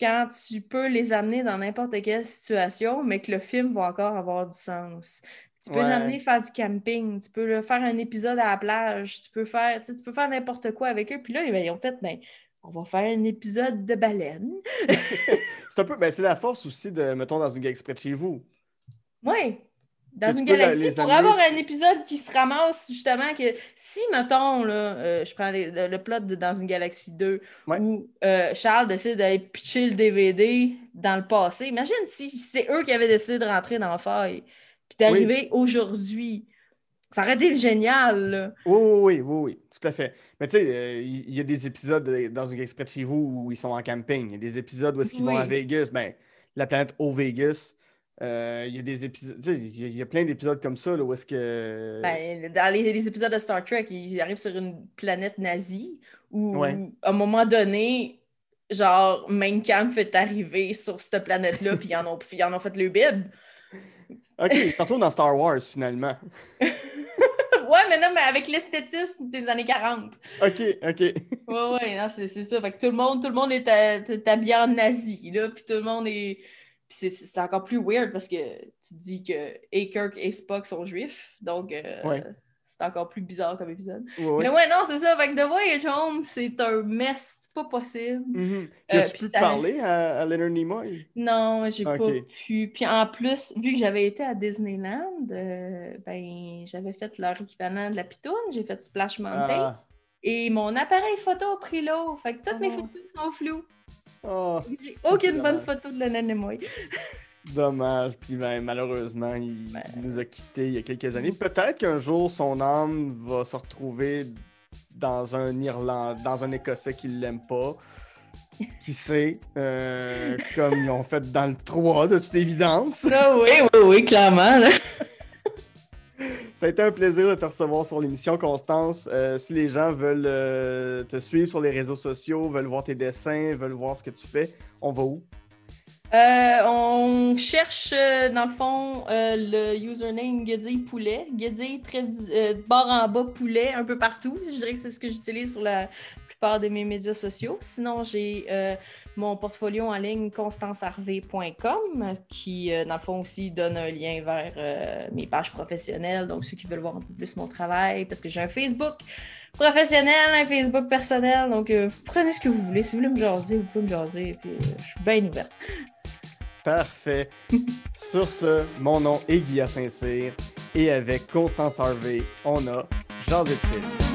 quand tu peux les amener dans n'importe quelle situation, mais que le film va encore avoir du sens. Tu peux les amener faire du camping, tu peux faire un épisode à la plage, tu peux faire, tu peux faire n'importe quoi avec eux. Puis là, ben, ils ont fait, ben, on va faire un épisode de baleine. (laughs) C'est un peu, ben, c'est la force aussi de, mettons, dans une galaxie près de chez vous. Oui. Dans une galaxie, pour avoir un épisode qui se ramasse, justement, que si, mettons, là, euh, je prends les- le, plot de Dans une galaxie 2, Ouais. où euh, Charles décide d'aller pitcher le DVD dans le passé, imagine si c'est eux qui avaient décidé de rentrer dans la faille, puis d'arriver aujourd'hui. Ça aurait été génial, là. Oui, oui, oui, oui, tout à fait. Mais tu sais, euh, il y, a des épisodes de- dans une galaxie près de chez vous où ils sont en camping. Il y a des épisodes où est-ce qu'ils vont à. Vegas. Ben, la planète au Vegas. Euh, il y a des épisodes, il y a- plein d'épisodes comme ça là, où est-ce que. Ben, dans les, les épisodes de Star Trek, ils arrivent sur une planète nazie où, Ouais. à un moment donné, genre, Kampf est arrivé sur cette planète-là, puis ils en ont, ils en ont fait le Bible. Ok, ils se retrouvent dans Star Wars finalement. (laughs) ouais, mais non, mais avec l'esthétisme des années 40. Ok, ok. Ouais, ouais, non, c'est ça. Fait que tout le monde, tout le monde est, est habillé en nazi, là, puis tout le monde est... Puis c'est- encore plus weird parce que tu dis que et Kirk et Spock sont juifs, donc euh, Ouais. c'est encore plus bizarre comme épisode. Ouais, ouais. Mais ouais, non, c'est ça. Que The Voyage Home, c'est un mess. C'est pas possible. Euh, as-tu puis pu parler à, à Leonard Nimoy? Non, j'ai pas pu. Puis en plus, vu que j'avais été à Disneyland, euh, ben j'avais fait leur équivalent de la pitoune. J'ai fait Splash Mountain. Ah. Et mon appareil photo a pris l'eau. Fait que toutes mes Ah. photos sont floues. Ah, J'ai aucune bonne dommage. photo de Lennon et moi. dommage. Puis ben, malheureusement, il, Ben. il nous a quittés il y a quelques années. Peut-être qu'un jour, son âme va se retrouver dans un Irlandais, dans un Écossais qui l'aime pas. Qui sait, euh, comme ils ont fait dans le 3, de toute évidence. Ah oui, oui, oui, clairement. là. (laughs) Ça a été un plaisir de te recevoir sur l'émission, Constance. Euh, si les gens veulent euh, te suivre sur les réseaux sociaux, veulent voir tes dessins, veulent voir ce que tu fais, on va où? Euh, on cherche, dans le fond, le username Guédille Poulet. Guédille, barre en bas poulet, un peu partout. Je dirais que c'est ce que j'utilise sur la plupart de mes médias sociaux. Sinon, j'ai euh, mon portfolio en ligne constanceharvey.com qui, euh, dans le fond, aussi donne un lien vers euh, mes pages professionnelles. Donc, ceux qui veulent voir un peu plus mon travail, parce que j'ai un Facebook professionnel, un Facebook personnel. Donc, prenez ce que vous voulez. Si vous voulez me jaser, vous pouvez me jaser. Puis, euh, je suis bien ouverte. Parfait. (laughs) Sur ce, mon nom est Guy Saint-Cyr et avec Constance Harvey, on a de film.